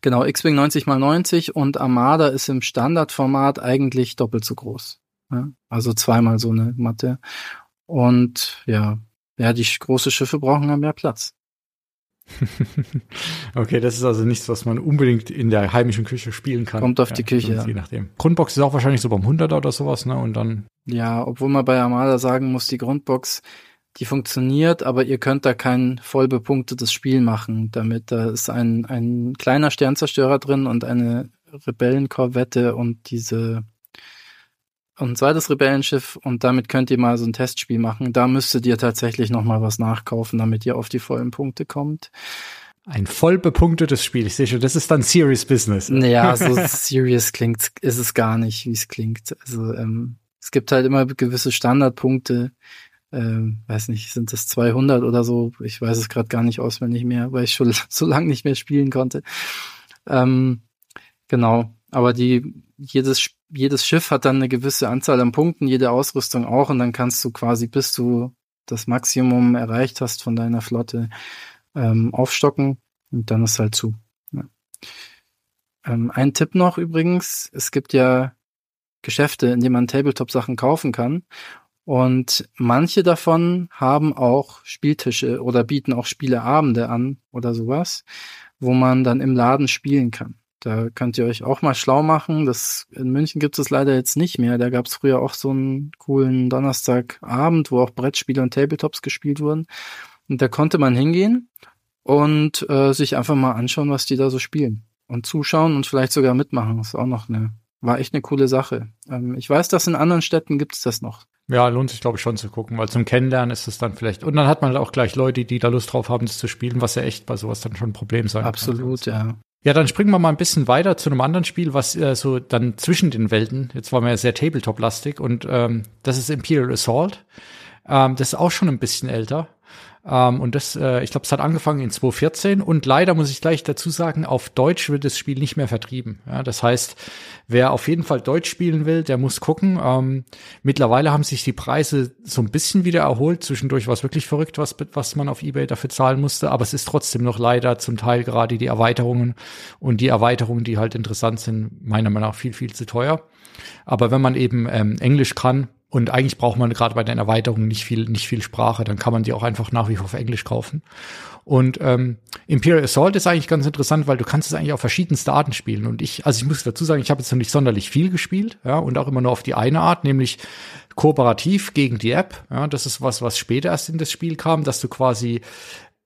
Genau, X-Wing 90 x 90 und Armada ist im Standardformat eigentlich doppelt so groß. Ja? Also zweimal so eine Matte. Und ja, ja, die große Schiffe brauchen ja mehr Platz. okay, das ist also nichts, was man unbedingt in der heimischen Küche spielen kann. Kommt auf ja, die Küche, ja. Je nachdem. Grundbox ist auch wahrscheinlich so beim 100er oder sowas, ne? Und dann. Ja, obwohl man bei Armada sagen muss, die Grundbox die funktioniert, aber ihr könnt da kein voll bepunktetes Spiel machen damit. Da ist ein, ein kleiner Sternzerstörer drin und eine Rebellenkorvette und diese und ein zweites Rebellenschiff und damit könnt ihr mal so ein Testspiel machen. Da müsstet ihr tatsächlich noch mal was nachkaufen, damit ihr auf die vollen Punkte kommt. Ein voll bepunktetes Spiel. Ich sehe schon, das ist dann Serious Business. Naja, so serious klingt, ist es gar nicht, wie es klingt. Also ähm, es gibt halt immer gewisse Standardpunkte, ähm, weiß nicht, sind das 200 oder so? Ich weiß es gerade gar nicht auswendig mehr, weil ich schon so lange nicht mehr spielen konnte. Ähm, genau, aber die jedes jedes Schiff hat dann eine gewisse Anzahl an Punkten, jede Ausrüstung auch, und dann kannst du quasi, bis du das Maximum erreicht hast von deiner Flotte, ähm, aufstocken und dann ist halt zu. Ja. Ähm, ein Tipp noch übrigens, es gibt ja Geschäfte, in denen man Tabletop-Sachen kaufen kann. Und manche davon haben auch Spieltische oder bieten auch Spieleabende an oder sowas, wo man dann im Laden spielen kann. Da könnt ihr euch auch mal schlau machen. Das in München gibt es leider jetzt nicht mehr. Da gab es früher auch so einen coolen Donnerstagabend, wo auch Brettspiele und Tabletops gespielt wurden. Und da konnte man hingehen und äh, sich einfach mal anschauen, was die da so spielen. Und zuschauen und vielleicht sogar mitmachen. Das ist auch noch eine, war echt eine coole Sache. Ähm, ich weiß, dass in anderen Städten gibt es das noch. Ja, lohnt sich, glaube ich, schon zu gucken, weil zum Kennenlernen ist es dann vielleicht. Und dann hat man halt auch gleich Leute, die da Lust drauf haben, das zu spielen, was ja echt bei sowas dann schon ein Problem sein Absolut, kann. Absolut, ja. Ja, dann springen wir mal ein bisschen weiter zu einem anderen Spiel, was äh, so dann zwischen den Welten, jetzt waren wir ja sehr Tabletop-lastig und ähm, das ist Imperial Assault. Ähm, das ist auch schon ein bisschen älter. Ähm, und das, äh, ich glaube, es hat angefangen in 2014 und leider muss ich gleich dazu sagen, auf Deutsch wird das Spiel nicht mehr vertrieben. Ja, das heißt, wer auf jeden Fall Deutsch spielen will, der muss gucken. Ähm, mittlerweile haben sich die Preise so ein bisschen wieder erholt. Zwischendurch war es wirklich verrückt, was, was man auf Ebay dafür zahlen musste, aber es ist trotzdem noch leider zum Teil gerade die Erweiterungen und die Erweiterungen, die halt interessant sind, meiner Meinung nach viel, viel zu teuer. Aber wenn man eben ähm, Englisch kann, und eigentlich braucht man gerade bei den Erweiterungen nicht viel, nicht viel Sprache. Dann kann man die auch einfach nach wie vor auf Englisch kaufen. Und ähm, Imperial Assault ist eigentlich ganz interessant, weil du kannst es eigentlich auf verschiedenste Arten spielen. Und ich, also ich muss dazu sagen, ich habe jetzt noch nicht sonderlich viel gespielt, ja, und auch immer nur auf die eine Art, nämlich kooperativ gegen die App. Ja, das ist was, was später erst in das Spiel kam, dass du quasi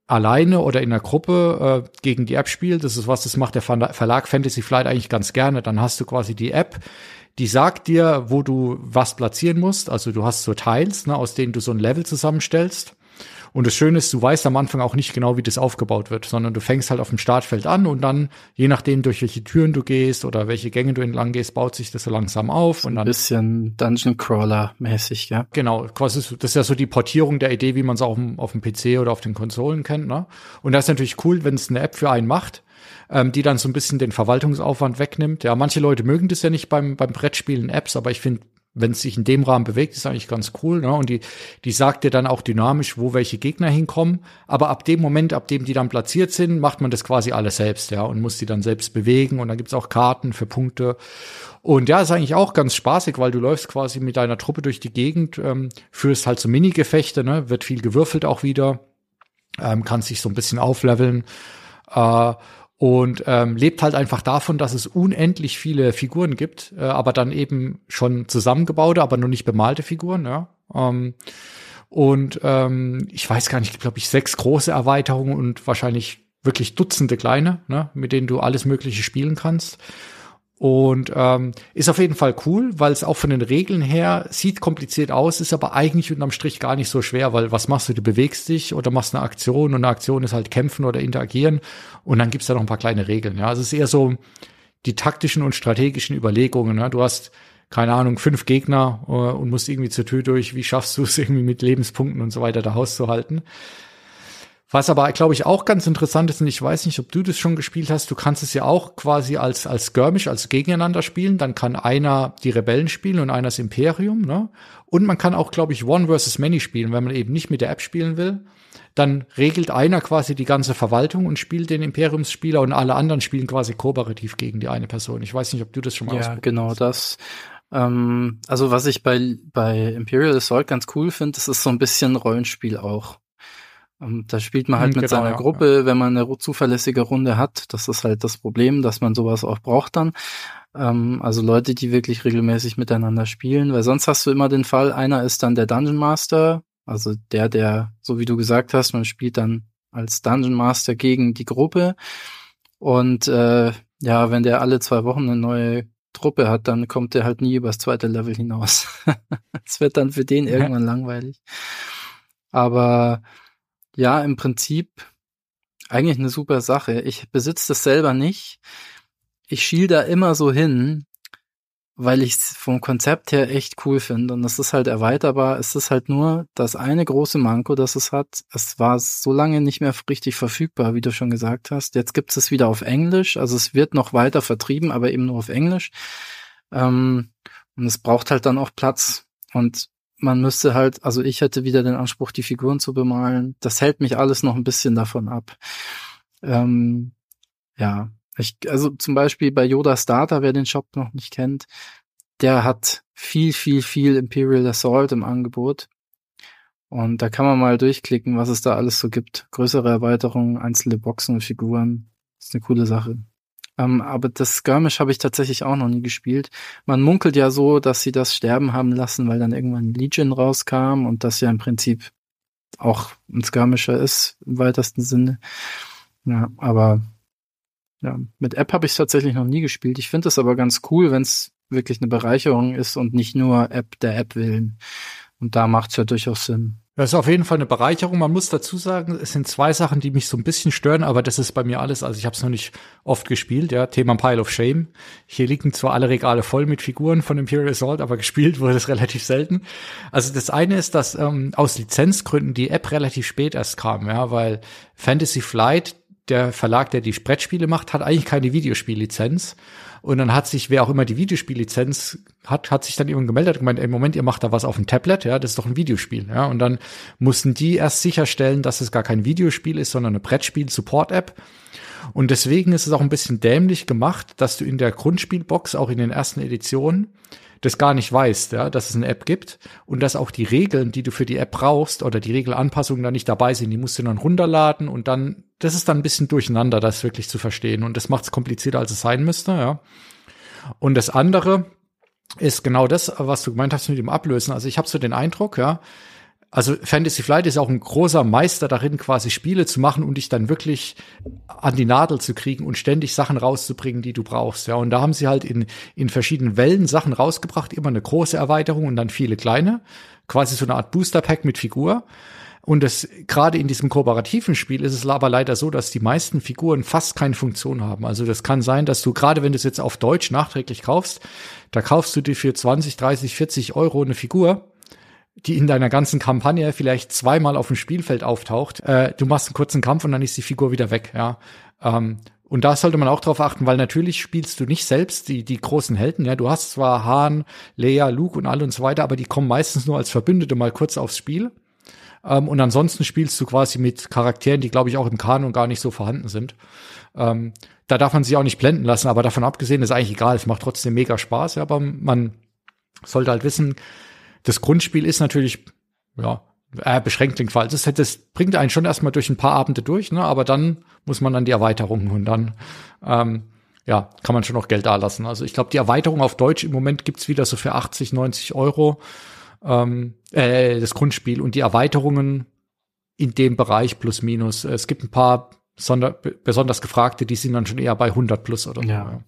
alleine oder in einer Gruppe äh, gegen die App spielst. Das ist was, das macht der Verlag Fantasy Flight eigentlich ganz gerne. Dann hast du quasi die App, die sagt dir, wo du was platzieren musst. Also du hast so Tiles, ne, aus denen du so ein Level zusammenstellst. Und das Schöne ist, du weißt am Anfang auch nicht genau, wie das aufgebaut wird, sondern du fängst halt auf dem Startfeld an und dann, je nachdem, durch welche Türen du gehst oder welche Gänge du entlang gehst, baut sich das so langsam auf. Und dann, ein bisschen Dungeon Crawler mäßig, ja. Genau, quasi, das ist ja so die Portierung der Idee, wie man es auch auf dem PC oder auf den Konsolen kennt. Ne? Und das ist natürlich cool, wenn es eine App für einen macht ähm, die dann so ein bisschen den Verwaltungsaufwand wegnimmt. Ja, manche Leute mögen das ja nicht beim, beim Brettspielen Apps, aber ich finde, wenn es sich in dem Rahmen bewegt, ist eigentlich ganz cool. Ne? Und die, die sagt dir dann auch dynamisch, wo welche Gegner hinkommen. Aber ab dem Moment, ab dem die dann platziert sind, macht man das quasi alles selbst, ja, und muss die dann selbst bewegen. Und dann gibt's auch Karten für Punkte. Und ja, ist eigentlich auch ganz spaßig, weil du läufst quasi mit deiner Truppe durch die Gegend, ähm, führst halt so Mini-Gefechte, ne? wird viel gewürfelt auch wieder, ähm, kannst sich so ein bisschen aufleveln. Äh, und ähm, lebt halt einfach davon, dass es unendlich viele Figuren gibt, äh, aber dann eben schon zusammengebaute, aber noch nicht bemalte Figuren. Ja? Ähm, und ähm, ich weiß gar nicht, glaube ich, sechs große Erweiterungen und wahrscheinlich wirklich Dutzende kleine, ne, mit denen du alles Mögliche spielen kannst. Und ähm, ist auf jeden Fall cool, weil es auch von den Regeln her sieht kompliziert aus, ist aber eigentlich unterm Strich gar nicht so schwer, weil was machst du? Du bewegst dich oder machst eine Aktion und eine Aktion ist halt kämpfen oder interagieren und dann gibt's da noch ein paar kleine Regeln. Ja, also es ist eher so die taktischen und strategischen Überlegungen. Ja? Du hast keine Ahnung, fünf Gegner äh, und musst irgendwie zur Tür durch. Wie schaffst du es irgendwie mit Lebenspunkten und so weiter da Haus zu halten? Was aber, glaube ich, auch ganz interessant ist, und ich weiß nicht, ob du das schon gespielt hast, du kannst es ja auch quasi als, als Skirmish, als gegeneinander spielen. Dann kann einer die Rebellen spielen und einer das Imperium, ne? Und man kann auch, glaube ich, One versus Many spielen, wenn man eben nicht mit der App spielen will. Dann regelt einer quasi die ganze Verwaltung und spielt den Imperiumsspieler und alle anderen spielen quasi kooperativ gegen die eine Person. Ich weiß nicht, ob du das schon mal Ja, genau das. Ähm, also was ich bei, bei Imperial Assault ganz cool finde, das ist so ein bisschen Rollenspiel auch. Und da spielt man halt hm, mit genau, seiner ja, Gruppe, ja. wenn man eine zuverlässige Runde hat. Das ist halt das Problem, dass man sowas auch braucht dann. Ähm, also Leute, die wirklich regelmäßig miteinander spielen, weil sonst hast du immer den Fall, einer ist dann der Dungeon Master, also der, der, so wie du gesagt hast, man spielt dann als Dungeon Master gegen die Gruppe. Und äh, ja, wenn der alle zwei Wochen eine neue Truppe hat, dann kommt der halt nie übers zweite Level hinaus. Es wird dann für den irgendwann langweilig. Aber ja, im Prinzip eigentlich eine super Sache. Ich besitze das selber nicht. Ich schiel da immer so hin, weil ich es vom Konzept her echt cool finde. Und es ist halt erweiterbar. Es ist halt nur das eine große Manko, das es hat. Es war so lange nicht mehr richtig verfügbar, wie du schon gesagt hast. Jetzt gibt es wieder auf Englisch. Also es wird noch weiter vertrieben, aber eben nur auf Englisch. Ähm, und es braucht halt dann auch Platz. Und man müsste halt, also ich hätte wieder den Anspruch, die Figuren zu bemalen. Das hält mich alles noch ein bisschen davon ab. Ähm, ja, ich, also zum Beispiel bei Yoda Starter, wer den Shop noch nicht kennt, der hat viel, viel, viel Imperial Assault im Angebot. Und da kann man mal durchklicken, was es da alles so gibt. Größere Erweiterungen, einzelne Boxen und Figuren. Ist eine coole Sache. Ähm, aber das Skirmish habe ich tatsächlich auch noch nie gespielt. Man munkelt ja so, dass sie das sterben haben lassen, weil dann irgendwann Legion rauskam und das ja im Prinzip auch ein Skirmisher ist im weitesten Sinne. Ja, aber ja, mit App habe ich tatsächlich noch nie gespielt. Ich finde es aber ganz cool, wenn es wirklich eine Bereicherung ist und nicht nur App der App willen. Und da macht's ja durchaus Sinn. Das ist auf jeden Fall eine Bereicherung. Man muss dazu sagen, es sind zwei Sachen, die mich so ein bisschen stören, aber das ist bei mir alles. Also ich habe es noch nicht oft gespielt, ja. Thema Pile of Shame. Hier liegen zwar alle Regale voll mit Figuren von Imperial Assault, aber gespielt wurde es relativ selten. Also das eine ist, dass ähm, aus Lizenzgründen die App relativ spät erst kam, ja, weil Fantasy Flight, der Verlag, der die Brettspiele macht, hat eigentlich keine Videospiellizenz. Und dann hat sich, wer auch immer die Videospiellizenz hat, hat sich dann irgendwann gemeldet und gemeint, ey, Moment, ihr macht da was auf dem Tablet, ja, das ist doch ein Videospiel, ja. Und dann mussten die erst sicherstellen, dass es gar kein Videospiel ist, sondern eine Brettspiel-Support-App. Und deswegen ist es auch ein bisschen dämlich gemacht, dass du in der Grundspielbox, auch in den ersten Editionen, das gar nicht weißt, ja, dass es eine App gibt und dass auch die Regeln, die du für die App brauchst oder die Regelanpassungen da nicht dabei sind, die musst du dann runterladen und dann, das ist dann ein bisschen durcheinander, das wirklich zu verstehen und das macht es komplizierter, als es sein müsste, ja. Und das andere ist genau das, was du gemeint hast mit dem Ablösen. Also ich habe so den Eindruck, ja, also Fantasy Flight ist auch ein großer Meister darin, quasi Spiele zu machen und dich dann wirklich an die Nadel zu kriegen und ständig Sachen rauszubringen, die du brauchst. Ja, und da haben sie halt in, in verschiedenen Wellen Sachen rausgebracht, immer eine große Erweiterung und dann viele kleine. Quasi so eine Art Booster Pack mit Figur. Und das, gerade in diesem kooperativen Spiel ist es aber leider so, dass die meisten Figuren fast keine Funktion haben. Also das kann sein, dass du, gerade wenn du es jetzt auf Deutsch nachträglich kaufst, da kaufst du dir für 20, 30, 40 Euro eine Figur die in deiner ganzen Kampagne vielleicht zweimal auf dem Spielfeld auftaucht. Äh, du machst einen kurzen Kampf und dann ist die Figur wieder weg, ja. Ähm, und da sollte man auch drauf achten, weil natürlich spielst du nicht selbst die, die großen Helden. Ja, du hast zwar Han, Leia, Luke und alle und so weiter, aber die kommen meistens nur als Verbündete mal kurz aufs Spiel. Ähm, und ansonsten spielst du quasi mit Charakteren, die, glaube ich, auch im Kanon gar nicht so vorhanden sind. Ähm, da darf man sich auch nicht blenden lassen, aber davon abgesehen ist eigentlich egal. Es macht trotzdem mega Spaß, aber man sollte halt wissen, das Grundspiel ist natürlich, ja, äh, beschränkt den Fall. Das, das bringt einen schon erstmal durch ein paar Abende durch, ne? aber dann muss man dann die Erweiterungen und dann ähm, ja, kann man schon noch Geld dalassen. Also ich glaube, die Erweiterung auf Deutsch im Moment gibt's wieder so für 80, 90 Euro ähm, äh, das Grundspiel und die Erweiterungen in dem Bereich plus minus. Es gibt ein paar sonder besonders gefragte, die sind dann schon eher bei 100 plus oder so. Ja.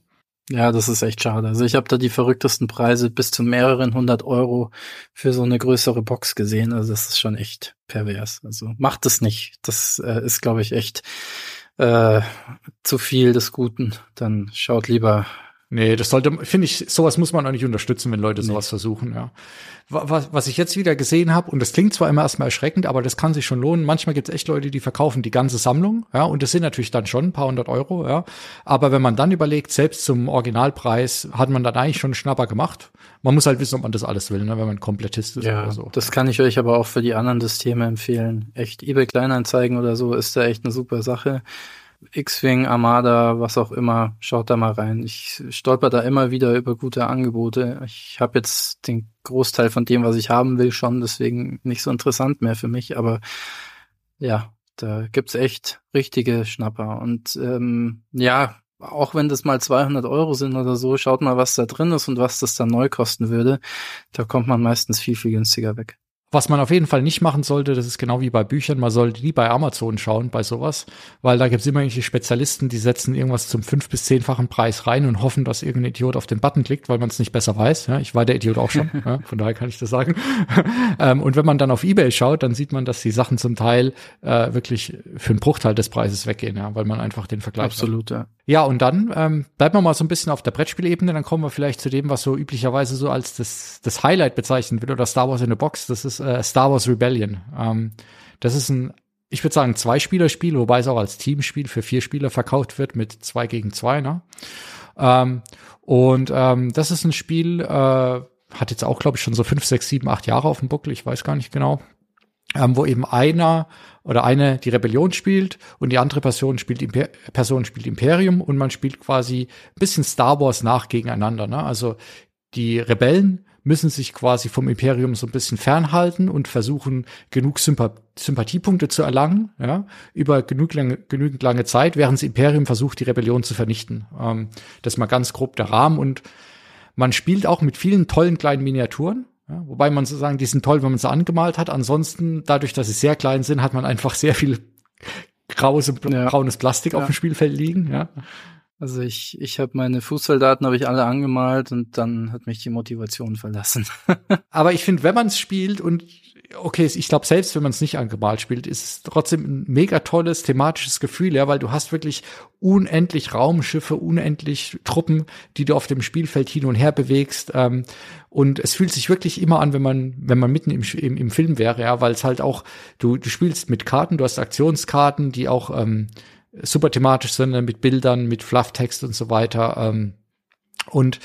ja. Das ist echt schade. Also ich habe da die verrücktesten Preise bis zu mehreren hundert Euro für so eine größere Box gesehen. Also das ist schon echt pervers. Also macht es nicht. Das äh, ist, glaube ich, echt äh, zu viel des Guten. Dann schaut lieber Nee, das sollte, finde ich, sowas muss man auch nicht unterstützen, wenn Leute sowas nee. versuchen, ja. Was, was ich jetzt wieder gesehen habe, und das klingt zwar immer erstmal erschreckend, aber das kann sich schon lohnen. Manchmal gibt es echt Leute, die verkaufen die ganze Sammlung, ja, und das sind natürlich dann schon ein paar hundert Euro, ja. Aber wenn man dann überlegt, selbst zum Originalpreis hat man dann eigentlich schon einen Schnapper gemacht. Man muss halt wissen, ob man das alles will, ne, wenn man Komplettist ist ja, oder so. Das kann ich euch aber auch für die anderen Systeme empfehlen. Echt, eBay Kleinanzeigen oder so ist da echt eine super Sache. X-Wing, Armada, was auch immer, schaut da mal rein. Ich stolper da immer wieder über gute Angebote. Ich habe jetzt den Großteil von dem, was ich haben will, schon, deswegen nicht so interessant mehr für mich, aber ja, da gibt's echt richtige Schnapper. Und ähm, ja, auch wenn das mal 200 Euro sind oder so, schaut mal, was da drin ist und was das dann neu kosten würde. Da kommt man meistens viel, viel günstiger weg. Was man auf jeden Fall nicht machen sollte, das ist genau wie bei Büchern, man sollte nie bei Amazon schauen, bei sowas, weil da gibt's immer irgendwelche Spezialisten, die setzen irgendwas zum fünf- bis zehnfachen Preis rein und hoffen, dass irgendein Idiot auf den Button klickt, weil man es nicht besser weiß. Ja, ich war der Idiot auch schon, ja, von daher kann ich das sagen. ähm, und wenn man dann auf Ebay schaut, dann sieht man, dass die Sachen zum Teil äh, wirklich für einen Bruchteil des Preises weggehen, ja, weil man einfach den Vergleich Absolut, hat. ja. Ja, und dann ähm, bleiben wir mal so ein bisschen auf der Brettspielebene, dann kommen wir vielleicht zu dem, was so üblicherweise so als das, das Highlight bezeichnet wird oder Star Wars in a Box. Das ist äh, Star Wars Rebellion. Ähm, das ist ein, ich würde sagen, Zwei-Spieler-Spiel, wobei es auch als Teamspiel für vier Spieler verkauft wird mit zwei gegen zwei. Ne? Ähm, und ähm, das ist ein Spiel, äh, hat jetzt auch, glaube ich, schon so fünf, sechs, sieben, acht Jahre auf dem Buckel, ich weiß gar nicht genau ähm, wo eben einer oder eine die Rebellion spielt und die andere Person spielt, Imper Person spielt Imperium und man spielt quasi ein bisschen Star Wars nach gegeneinander. Ne? Also die Rebellen müssen sich quasi vom Imperium so ein bisschen fernhalten und versuchen, genug Sympa Sympathiepunkte zu erlangen, ja, über genug lange, genügend lange Zeit, während das Imperium versucht, die Rebellion zu vernichten. Ähm, das ist mal ganz grob der Rahmen und man spielt auch mit vielen tollen kleinen Miniaturen. Ja, wobei man so sagen, die sind toll, wenn man sie angemalt hat. Ansonsten, dadurch, dass sie sehr klein sind, hat man einfach sehr viel graues, ja. braunes Plastik ja. auf dem Spielfeld liegen. Ja. Also ich, ich habe meine Fußsoldaten habe ich alle angemalt und dann hat mich die Motivation verlassen. Aber ich finde, wenn man es spielt und okay, ich glaube selbst, wenn man es nicht angemalt spielt, ist es trotzdem ein mega tolles thematisches Gefühl, ja, weil du hast wirklich unendlich Raumschiffe, unendlich Truppen, die du auf dem Spielfeld hin und her bewegst. Ähm, und es fühlt sich wirklich immer an, wenn man, wenn man mitten im, im, im Film wäre, ja, weil es halt auch, du, du spielst mit Karten, du hast Aktionskarten, die auch ähm, super thematisch sind, mit Bildern, mit Flufftext und so weiter. Ähm, und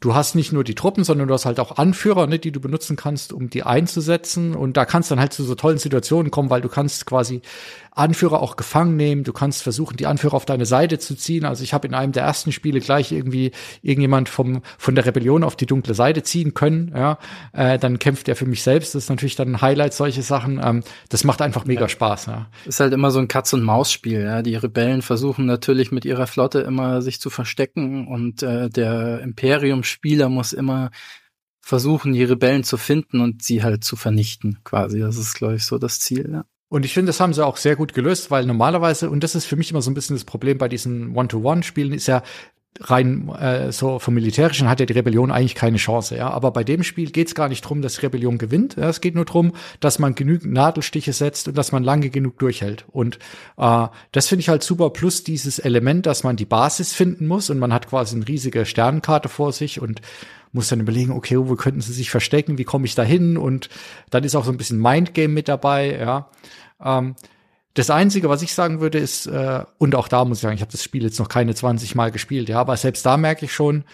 du hast nicht nur die Truppen, sondern du hast halt auch Anführer, ne, die du benutzen kannst, um die einzusetzen. Und da kannst dann halt zu so tollen Situationen kommen, weil du kannst quasi Anführer auch gefangen nehmen. Du kannst versuchen, die Anführer auf deine Seite zu ziehen. Also ich habe in einem der ersten Spiele gleich irgendwie irgendjemand vom von der Rebellion auf die dunkle Seite ziehen können. Ja, äh, dann kämpft er für mich selbst. Das ist natürlich dann ein Highlight solche Sachen. Ähm, das macht einfach mega ja. Spaß. Ja. Ist halt immer so ein Katz und Maus Spiel. Ja, die Rebellen versuchen natürlich mit ihrer Flotte immer sich zu verstecken und äh, der Imperium-Spieler muss immer versuchen, die Rebellen zu finden und sie halt zu vernichten, quasi. Das ist, glaube ich, so das Ziel. Ja. Und ich finde, das haben sie auch sehr gut gelöst, weil normalerweise, und das ist für mich immer so ein bisschen das Problem bei diesen One-to-One-Spielen, ist ja rein äh, so vom Militärischen hat ja die Rebellion eigentlich keine Chance, ja. Aber bei dem Spiel geht es gar nicht drum, dass die Rebellion gewinnt. Ja? Es geht nur drum, dass man genügend Nadelstiche setzt und dass man lange genug durchhält. Und äh, das finde ich halt super. Plus dieses Element, dass man die Basis finden muss und man hat quasi eine riesige Sternenkarte vor sich und muss dann überlegen, okay, wo könnten sie sich verstecken, wie komme ich da hin? Und dann ist auch so ein bisschen Mindgame mit dabei, ja. Ähm, das Einzige, was ich sagen würde, ist, äh, und auch da muss ich sagen, ich habe das Spiel jetzt noch keine 20 Mal gespielt, ja, aber selbst da merke ich schon,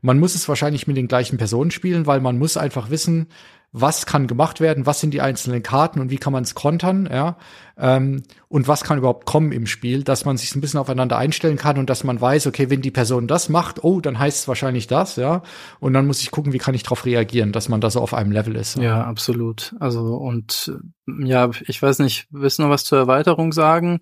man muss es wahrscheinlich mit den gleichen Personen spielen, weil man muss einfach wissen, was kann gemacht werden, was sind die einzelnen Karten und wie kann man es kontern, ja, ähm, und was kann überhaupt kommen im Spiel, dass man sich ein bisschen aufeinander einstellen kann und dass man weiß, okay, wenn die Person das macht, oh, dann heißt es wahrscheinlich das, ja, und dann muss ich gucken, wie kann ich darauf reagieren, dass man da so auf einem Level ist. Ja, ja absolut. Also und ja, ich weiß nicht, willst du noch was zur Erweiterung sagen?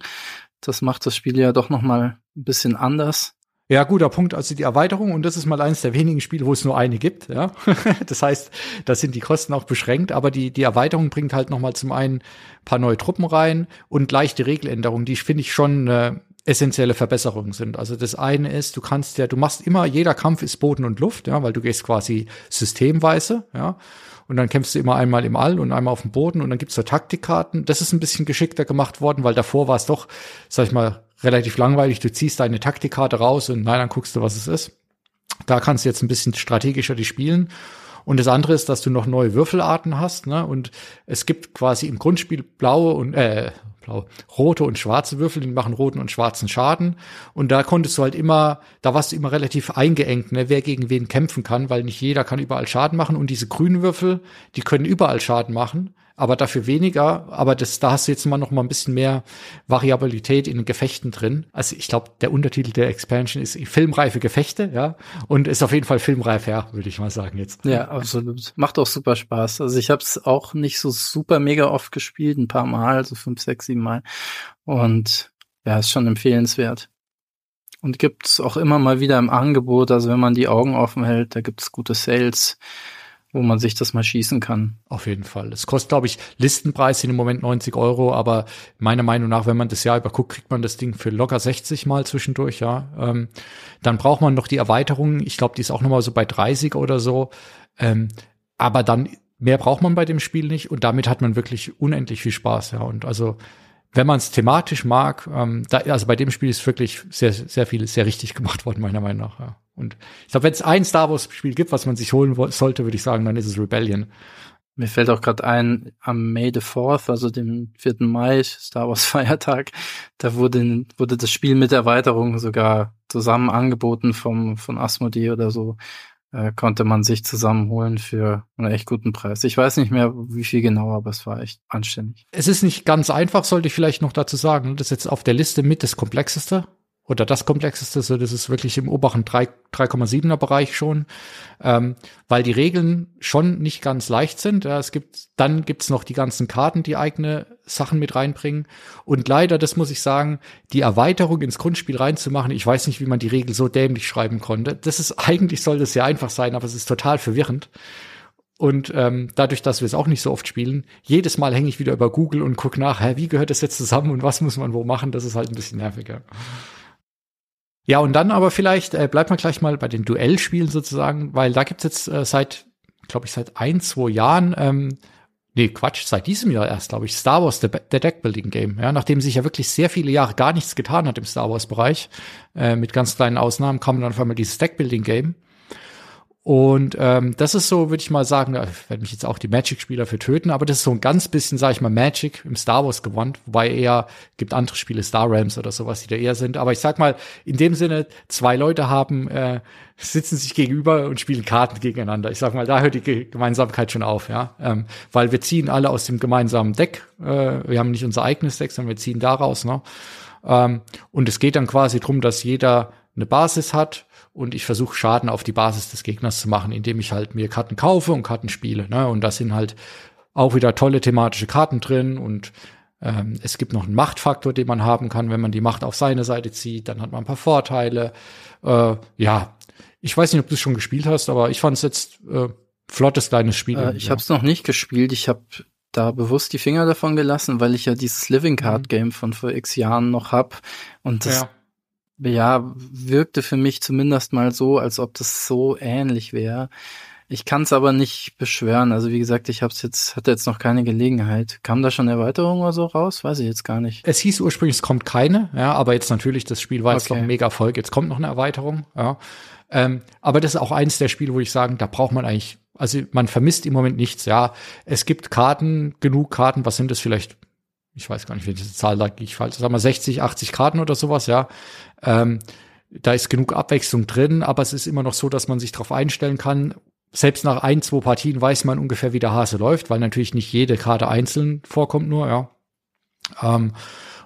Das macht das Spiel ja doch noch mal ein bisschen anders. Ja, guter Punkt. Also die Erweiterung, und das ist mal eines der wenigen Spiele, wo es nur eine gibt. Ja, das heißt, da sind die Kosten auch beschränkt. Aber die die Erweiterung bringt halt noch mal zum einen paar neue Truppen rein und leichte Regeländerungen, die finde ich schon äh, essentielle Verbesserungen sind. Also das eine ist, du kannst ja, du machst immer, jeder Kampf ist Boden und Luft, ja, weil du gehst quasi systemweise, ja. Und dann kämpfst du immer einmal im All und einmal auf dem Boden und dann gibt's so Taktikkarten. Das ist ein bisschen geschickter gemacht worden, weil davor war es doch, sag ich mal, relativ langweilig. Du ziehst deine Taktikkarte raus und nein, dann guckst du, was es ist. Da kannst du jetzt ein bisschen strategischer die spielen. Und das andere ist, dass du noch neue Würfelarten hast, ne? Und es gibt quasi im Grundspiel blaue und äh, blau, rote und schwarze Würfel, die machen roten und schwarzen Schaden. Und da konntest du halt immer, da warst du immer relativ eingeengt, ne, wer gegen wen kämpfen kann, weil nicht jeder kann überall Schaden machen. Und diese grünen Würfel, die können überall Schaden machen aber dafür weniger. Aber das, da hast du jetzt mal noch mal ein bisschen mehr Variabilität in den Gefechten drin. Also ich glaube, der Untertitel der Expansion ist filmreife Gefechte, ja, und ist auf jeden Fall filmreif, ja, würde ich mal sagen jetzt. Ja, absolut. Macht auch super Spaß. Also ich habe es auch nicht so super mega oft gespielt, ein paar Mal, so fünf, sechs, sieben Mal. Und ja, ist schon empfehlenswert. Und gibt's auch immer mal wieder im Angebot, also wenn man die Augen offen hält, da gibt's gute Sales wo man sich das mal schießen kann. Auf jeden Fall. Es kostet, glaube ich, Listenpreis sind im Moment 90 Euro, aber meiner Meinung nach, wenn man das Jahr überguckt, kriegt man das Ding für locker 60 mal zwischendurch, ja. Ähm, dann braucht man noch die Erweiterung. Ich glaube, die ist auch nochmal so bei 30 oder so. Ähm, aber dann mehr braucht man bei dem Spiel nicht und damit hat man wirklich unendlich viel Spaß, ja. Und also wenn man es thematisch mag, ähm, da, also bei dem Spiel ist wirklich sehr, sehr viel, sehr richtig gemacht worden, meiner Meinung nach. Ja. Und ich glaube, wenn es ein Star Wars-Spiel gibt, was man sich holen sollte, würde ich sagen, dann ist es Rebellion. Mir fällt auch gerade ein, am May the 4th, also dem 4. Mai, Star Wars Feiertag, da wurde, wurde das Spiel mit Erweiterung sogar zusammen angeboten vom, von Asmodee oder so äh, konnte man sich zusammenholen für einen echt guten Preis. Ich weiß nicht mehr, wie viel genau, aber es war echt anständig. Es ist nicht ganz einfach, sollte ich vielleicht noch dazu sagen. Das ist jetzt auf der Liste mit das Komplexeste oder das komplexeste, so das ist wirklich im oberen 3,7er Bereich schon, ähm, weil die Regeln schon nicht ganz leicht sind. Ja, es gibt, dann gibt's noch die ganzen Karten, die eigene Sachen mit reinbringen. Und leider, das muss ich sagen, die Erweiterung ins Grundspiel reinzumachen, ich weiß nicht, wie man die Regel so dämlich schreiben konnte. Das ist eigentlich soll das sehr einfach sein, aber es ist total verwirrend. Und ähm, dadurch, dass wir es auch nicht so oft spielen, jedes Mal hänge ich wieder über Google und gucke nach, hä, wie gehört das jetzt zusammen und was muss man wo machen, das ist halt ein bisschen nerviger. Ja, und dann aber vielleicht äh, bleibt man gleich mal bei den Duellspielen sozusagen, weil da gibt's jetzt äh, seit, glaube ich, seit ein, zwei Jahren, ähm, nee, Quatsch, seit diesem Jahr erst, glaube ich, Star Wars, der, der Deckbuilding Game, ja, nachdem sich ja wirklich sehr viele Jahre gar nichts getan hat im Star Wars Bereich, äh, mit ganz kleinen Ausnahmen, kam dann auf einmal dieses Deckbuilding Game. Und ähm, das ist so, würde ich mal sagen, da werden mich jetzt auch die Magic-Spieler für töten, aber das ist so ein ganz bisschen, sage ich mal, Magic im Star Wars gewandt, wobei eher gibt andere Spiele, Star Realms oder sowas, die da eher sind. Aber ich sag mal, in dem Sinne, zwei Leute haben, äh, sitzen sich gegenüber und spielen Karten gegeneinander. Ich sag mal, da hört die Gemeinsamkeit schon auf, ja. Ähm, weil wir ziehen alle aus dem gemeinsamen Deck. Äh, wir haben nicht unser eigenes Deck, sondern wir ziehen daraus, ne? Ähm, und es geht dann quasi drum, dass jeder eine Basis hat und ich versuche Schaden auf die Basis des Gegners zu machen, indem ich halt mir Karten kaufe und Karten spiele. Ne? Und da sind halt auch wieder tolle thematische Karten drin und ähm, es gibt noch einen Machtfaktor, den man haben kann, wenn man die Macht auf seine Seite zieht, dann hat man ein paar Vorteile. Äh, ja, ich weiß nicht, ob du es schon gespielt hast, aber ich fand es jetzt äh, flottes kleines Spiel. Äh, ich ja. habe es noch nicht gespielt. Ich habe da bewusst die Finger davon gelassen, weil ich ja dieses Living Card mhm. Game von vor x Jahren noch hab und das ja ja, wirkte für mich zumindest mal so, als ob das so ähnlich wäre. Ich kann es aber nicht beschwören. Also wie gesagt, ich hab's jetzt, hatte jetzt noch keine Gelegenheit. Kam da schon Erweiterung oder so raus? Weiß ich jetzt gar nicht. Es hieß ursprünglich, es kommt keine, ja, aber jetzt natürlich, das Spiel war jetzt okay. noch ein mega Erfolg. Jetzt kommt noch eine Erweiterung, ja. Ähm, aber das ist auch eins der Spiele, wo ich sagen, da braucht man eigentlich, also man vermisst im Moment nichts, ja. Es gibt Karten, genug Karten, was sind das vielleicht ich weiß gar nicht, welche Zahl da ich falsch, sagen wir 60, 80 Karten oder sowas, ja. Ähm, da ist genug Abwechslung drin, aber es ist immer noch so, dass man sich darauf einstellen kann. Selbst nach ein, zwei Partien weiß man ungefähr, wie der Hase läuft, weil natürlich nicht jede Karte einzeln vorkommt nur, ja. Ähm,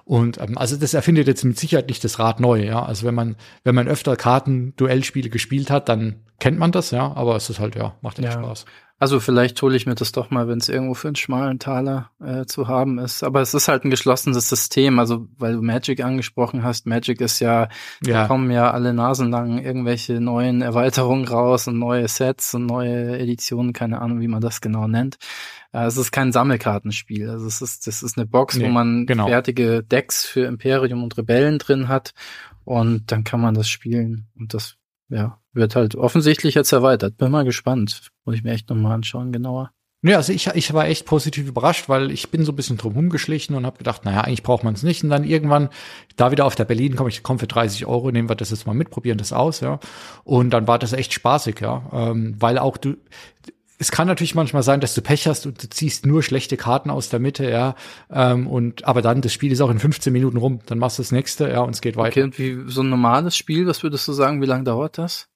und ähm, also das erfindet jetzt mit Sicherheit nicht das Rad neu, ja. Also wenn man, wenn man öfter Karten, Duellspiele gespielt hat, dann kennt man das, ja, aber es ist halt, ja, macht echt ja. Spaß. Also vielleicht hole ich mir das doch mal, wenn es irgendwo für einen schmalen Taler äh, zu haben ist. Aber es ist halt ein geschlossenes System. Also weil du Magic angesprochen hast, Magic ist ja, ja. da kommen ja alle Nasen lang irgendwelche neuen Erweiterungen raus und neue Sets und neue Editionen, keine Ahnung, wie man das genau nennt. Äh, es ist kein Sammelkartenspiel. Also es ist, das ist eine Box, nee, wo man genau. fertige Decks für Imperium und Rebellen drin hat. Und dann kann man das spielen. Und das ja, wird halt offensichtlich jetzt erweitert. Bin mal gespannt. Muss ich mir echt nochmal anschauen, genauer. Ja, also ich, ich war echt positiv überrascht, weil ich bin so ein bisschen drum rumgeschlichen und habe gedacht, naja, eigentlich braucht man es nicht. Und dann irgendwann, da wieder auf der Berlin komme ich komm für 30 Euro, nehmen wir das jetzt mal mit, probieren das aus, ja. Und dann war das echt spaßig, ja. Ähm, weil auch du, es kann natürlich manchmal sein, dass du Pech hast und du ziehst nur schlechte Karten aus der Mitte, ja. Ähm, und aber dann, das Spiel ist auch in 15 Minuten rum, dann machst du das nächste, ja, und es geht weiter. Okay, und wie so ein normales Spiel, was würdest du sagen, wie lange dauert das?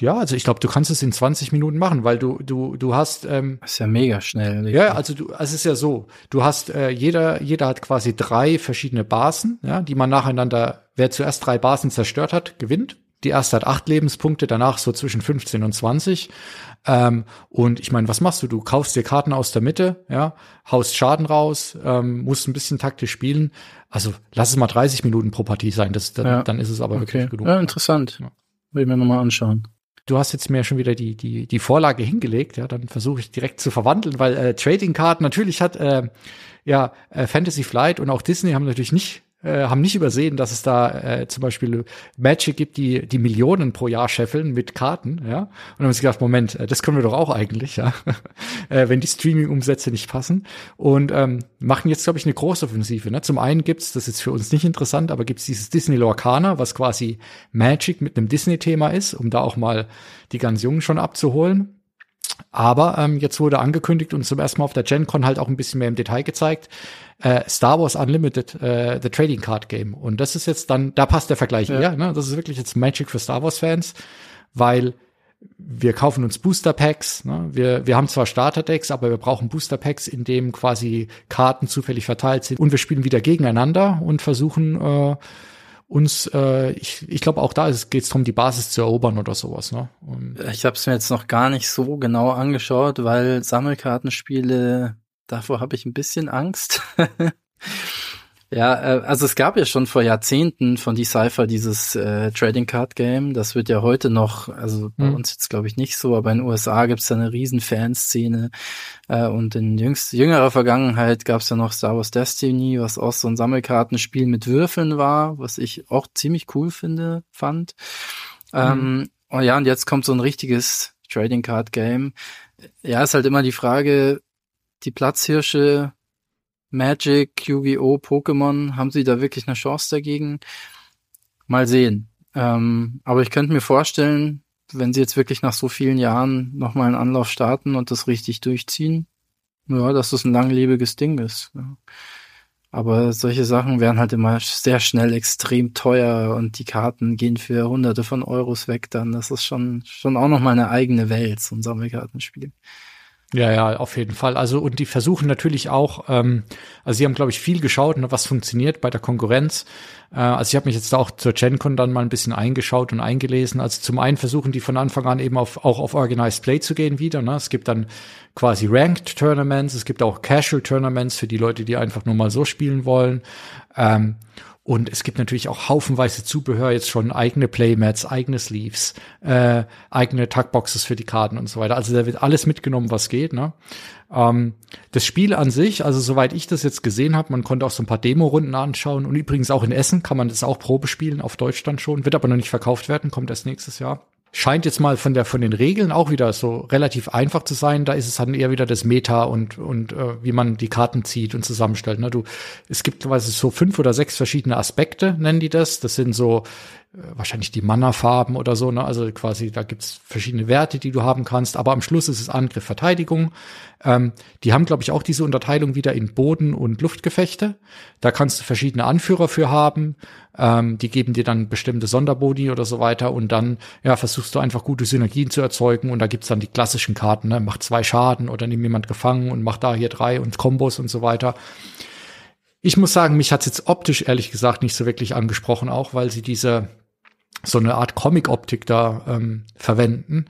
Ja, also ich glaube, du kannst es in 20 Minuten machen, weil du du du hast ähm, das ist ja mega schnell. Ja, also du also es ist ja so, du hast äh, jeder jeder hat quasi drei verschiedene Basen, ja, die man nacheinander wer zuerst drei Basen zerstört hat, gewinnt. Die erste hat acht Lebenspunkte, danach so zwischen 15 und 20. Ähm, und ich meine, was machst du? Du kaufst dir Karten aus der Mitte, ja, haust Schaden raus, ähm, musst ein bisschen taktisch spielen. Also lass es mal 30 Minuten pro Partie sein, das, dann, ja. dann ist es aber okay. wirklich genug. Ja, interessant. Ja. Will ich mir nochmal anschauen. Du hast jetzt mir schon wieder die, die, die Vorlage hingelegt, ja, dann versuche ich direkt zu verwandeln, weil äh, Trading Card natürlich hat äh, ja äh, Fantasy Flight und auch Disney haben natürlich nicht äh, haben nicht übersehen, dass es da äh, zum Beispiel Magic gibt, die die Millionen pro Jahr scheffeln mit Karten, ja. Und dann haben sie gedacht, Moment, äh, das können wir doch auch eigentlich, ja, äh, wenn die Streaming-Umsätze nicht passen. Und ähm, machen jetzt, glaube ich, eine große Offensive. Ne? Zum einen gibt's, das ist für uns nicht interessant, aber gibt's dieses Disney Lorcana, was quasi Magic mit einem Disney-Thema ist, um da auch mal die ganz Jungen schon abzuholen. Aber ähm, jetzt wurde angekündigt und zum ersten Mal auf der GenCon halt auch ein bisschen mehr im Detail gezeigt, äh, Star Wars Unlimited, äh, The Trading Card Game. Und das ist jetzt dann, da passt der Vergleich ja. eher. Ne? Das ist wirklich jetzt Magic für Star Wars Fans, weil wir kaufen uns Booster Packs. Ne? Wir, wir haben zwar Starter Decks, aber wir brauchen Booster Packs, in dem quasi Karten zufällig verteilt sind. Und wir spielen wieder gegeneinander und versuchen äh, uns, äh, ich, ich glaube auch da geht es darum, die Basis zu erobern oder sowas. Ne? Und ich habe es mir jetzt noch gar nicht so genau angeschaut, weil Sammelkartenspiele davor habe ich ein bisschen Angst. Ja, äh, also es gab ja schon vor Jahrzehnten von Decipher dieses äh, Trading Card Game. Das wird ja heute noch, also bei mhm. uns jetzt glaube ich nicht so, aber in den USA gibt es da eine riesen Fanszene. Äh, und in jüngst, jüngerer Vergangenheit gab es ja noch Star Wars Destiny, was auch so ein Sammelkartenspiel mit Würfeln war, was ich auch ziemlich cool finde, fand. Mhm. Ähm, oh ja, und jetzt kommt so ein richtiges Trading Card Game. Ja, ist halt immer die Frage, die Platzhirsche Magic, Yu-Gi-Oh!, Pokémon, haben sie da wirklich eine Chance dagegen? Mal sehen. Ähm, aber ich könnte mir vorstellen, wenn sie jetzt wirklich nach so vielen Jahren nochmal einen Anlauf starten und das richtig durchziehen, ja, dass das ein langlebiges Ding ist. Ja. Aber solche Sachen werden halt immer sehr schnell extrem teuer und die Karten gehen für hunderte von Euros weg dann. Das ist schon, schon auch nochmal eine eigene Welt, so ein Sammelkartenspiel. Ja, ja, auf jeden Fall. Also und die versuchen natürlich auch, ähm, also sie haben, glaube ich, viel geschaut, ne, was funktioniert bei der Konkurrenz. Äh, also ich habe mich jetzt auch zur GenCon dann mal ein bisschen eingeschaut und eingelesen. Also zum einen versuchen die von Anfang an eben auf, auch auf Organized Play zu gehen wieder. Ne? Es gibt dann quasi Ranked Tournaments, es gibt auch Casual Tournaments für die Leute, die einfach nur mal so spielen wollen. Ähm, und es gibt natürlich auch haufenweise Zubehör, jetzt schon eigene Playmats, eigene Sleeves, äh, eigene Tagboxes für die Karten und so weiter. Also da wird alles mitgenommen, was geht. Ne? Ähm, das Spiel an sich, also soweit ich das jetzt gesehen habe, man konnte auch so ein paar Demo-Runden anschauen. Und übrigens auch in Essen kann man das auch Probe spielen, auf Deutschland schon. Wird aber noch nicht verkauft werden, kommt erst nächstes Jahr scheint jetzt mal von der von den Regeln auch wieder so relativ einfach zu sein. Da ist es dann eher wieder das Meta und und äh, wie man die Karten zieht und zusammenstellt. Ne? Du, es gibt quasi so fünf oder sechs verschiedene Aspekte, nennen die das. Das sind so wahrscheinlich die Mana-Farben oder so. Ne? Also quasi da gibt's verschiedene Werte, die du haben kannst. Aber am Schluss ist es Angriff, Verteidigung. Ähm, die haben, glaube ich, auch diese Unterteilung wieder in Boden- und Luftgefechte. Da kannst du verschiedene Anführer für haben. Ähm, die geben dir dann bestimmte Sonderboni oder so weiter. Und dann ja, versuchst du einfach gute Synergien zu erzeugen. Und da gibt's dann die klassischen Karten. Ne? Macht zwei Schaden oder nimm jemand gefangen und mach da hier drei und Kombos und so weiter. Ich muss sagen, mich hat's jetzt optisch ehrlich gesagt nicht so wirklich angesprochen, auch weil sie diese so eine Art Comic-Optik da ähm, verwenden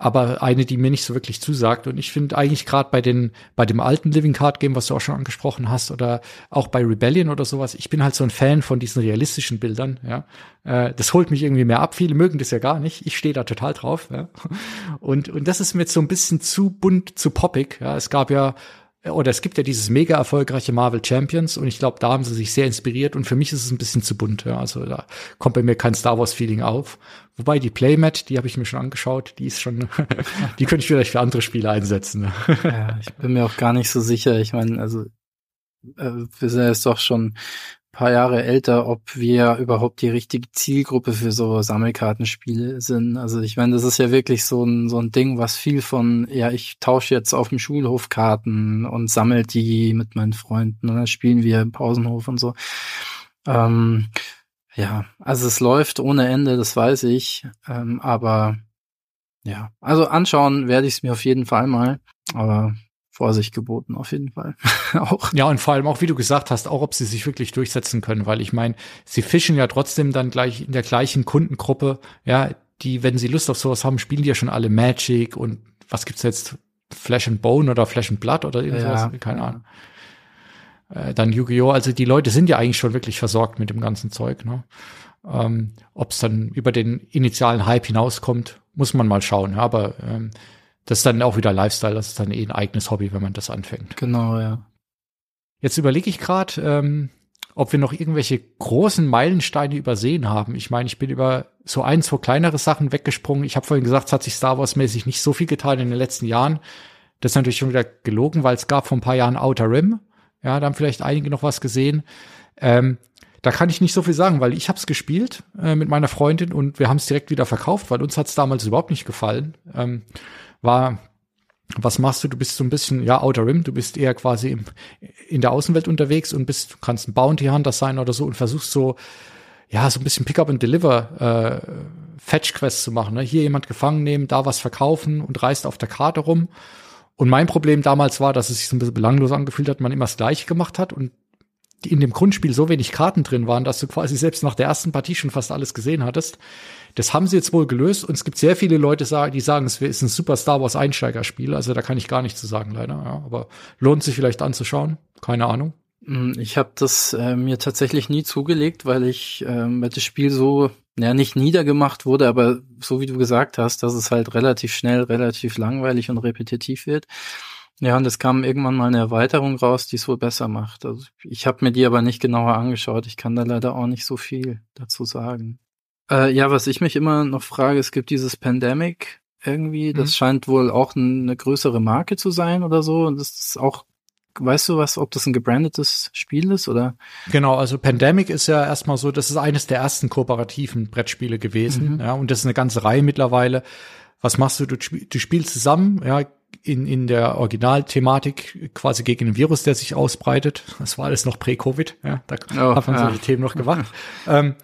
aber eine, die mir nicht so wirklich zusagt. Und ich finde eigentlich gerade bei den, bei dem alten Living Card Game, was du auch schon angesprochen hast, oder auch bei Rebellion oder sowas, ich bin halt so ein Fan von diesen realistischen Bildern, ja. Äh, das holt mich irgendwie mehr ab. Viele mögen das ja gar nicht. Ich stehe da total drauf, ja. Und, und das ist mir jetzt so ein bisschen zu bunt, zu poppig, ja. Es gab ja oder es gibt ja dieses mega erfolgreiche Marvel Champions und ich glaube, da haben sie sich sehr inspiriert und für mich ist es ein bisschen zu bunt. Ja. Also da kommt bei mir kein Star Wars Feeling auf. Wobei die Playmat, die habe ich mir schon angeschaut, die ist schon, die könnte ich vielleicht für andere Spiele einsetzen. ja, ich bin mir auch gar nicht so sicher. Ich meine, also äh, wir sind jetzt doch schon paar Jahre älter, ob wir überhaupt die richtige Zielgruppe für so Sammelkartenspiele sind. Also ich meine, das ist ja wirklich so ein, so ein Ding, was viel von, ja, ich tausche jetzt auf dem Schulhof Karten und sammel die mit meinen Freunden und dann spielen wir im Pausenhof und so. Ähm, ja, also es läuft ohne Ende, das weiß ich. Ähm, aber ja, also anschauen werde ich es mir auf jeden Fall mal. Aber Vorsicht geboten, auf jeden Fall. auch. Ja, und vor allem auch, wie du gesagt hast, auch ob sie sich wirklich durchsetzen können, weil ich meine, sie fischen ja trotzdem dann gleich in der gleichen Kundengruppe, ja, die, wenn sie Lust auf sowas haben, spielen die ja schon alle Magic und was gibt's jetzt? Flash and Bone oder Flash and Blood oder irgendwas? Ja, Keine Ahnung. Äh, dann Yu-Gi-Oh! Also die Leute sind ja eigentlich schon wirklich versorgt mit dem ganzen Zeug, ne? Ähm, Ob es dann über den initialen Hype hinauskommt, muss man mal schauen. Ja, aber ähm, das ist dann auch wieder Lifestyle, das ist dann eh ein eigenes Hobby, wenn man das anfängt. Genau, ja. Jetzt überlege ich gerade, ähm, ob wir noch irgendwelche großen Meilensteine übersehen haben. Ich meine, ich bin über so ein, zwei kleinere Sachen weggesprungen. Ich habe vorhin gesagt, es hat sich Star Wars mäßig nicht so viel getan in den letzten Jahren. Das ist natürlich schon wieder gelogen, weil es gab vor ein paar Jahren Outer Rim. Ja, da haben vielleicht einige noch was gesehen. Ähm, da kann ich nicht so viel sagen, weil ich habe es gespielt äh, mit meiner Freundin und wir haben es direkt wieder verkauft, weil uns hat es damals überhaupt nicht gefallen. Ähm, war, was machst du? Du bist so ein bisschen, ja, Outer Rim, du bist eher quasi im, in der Außenwelt unterwegs und bist, du kannst ein Bounty Hunter sein oder so und versuchst so, ja, so ein bisschen Pick-up and Deliver äh, Fetch-Quests zu machen. Ne? Hier jemand gefangen nehmen, da was verkaufen und reist auf der Karte rum. Und mein Problem damals war, dass es sich so ein bisschen belanglos angefühlt hat, man immer das Gleiche gemacht hat und in dem Grundspiel so wenig Karten drin waren, dass du quasi selbst nach der ersten Partie schon fast alles gesehen hattest. Das haben sie jetzt wohl gelöst und es gibt sehr viele Leute, die sagen, es ist ein super Star Wars Einsteigerspiel. Also da kann ich gar nichts zu sagen, leider. Ja, aber lohnt sich vielleicht anzuschauen. Keine Ahnung. Hm, ich habe das äh, mir tatsächlich nie zugelegt, weil ich, äh, weil das Spiel so, ja, nicht niedergemacht wurde, aber so wie du gesagt hast, dass es halt relativ schnell, relativ langweilig und repetitiv wird. Ja, und es kam irgendwann mal eine Erweiterung raus, die es wohl besser macht. Also ich habe mir die aber nicht genauer angeschaut. Ich kann da leider auch nicht so viel dazu sagen. Äh, ja, was ich mich immer noch frage, es gibt dieses Pandemic irgendwie, das mhm. scheint wohl auch eine größere Marke zu sein oder so. Und das ist auch weißt du was, ob das ein gebrandetes Spiel ist oder? Genau, also Pandemic ist ja erstmal so, das ist eines der ersten kooperativen Brettspiele gewesen, mhm. ja, und das ist eine ganze Reihe mittlerweile. Was machst du? Du, du spielst zusammen, ja, in, in der Originalthematik quasi gegen ein Virus, der sich ausbreitet. Das war alles noch prä-Covid, ja, da oh, hat man ja. solche Themen noch gemacht. ähm,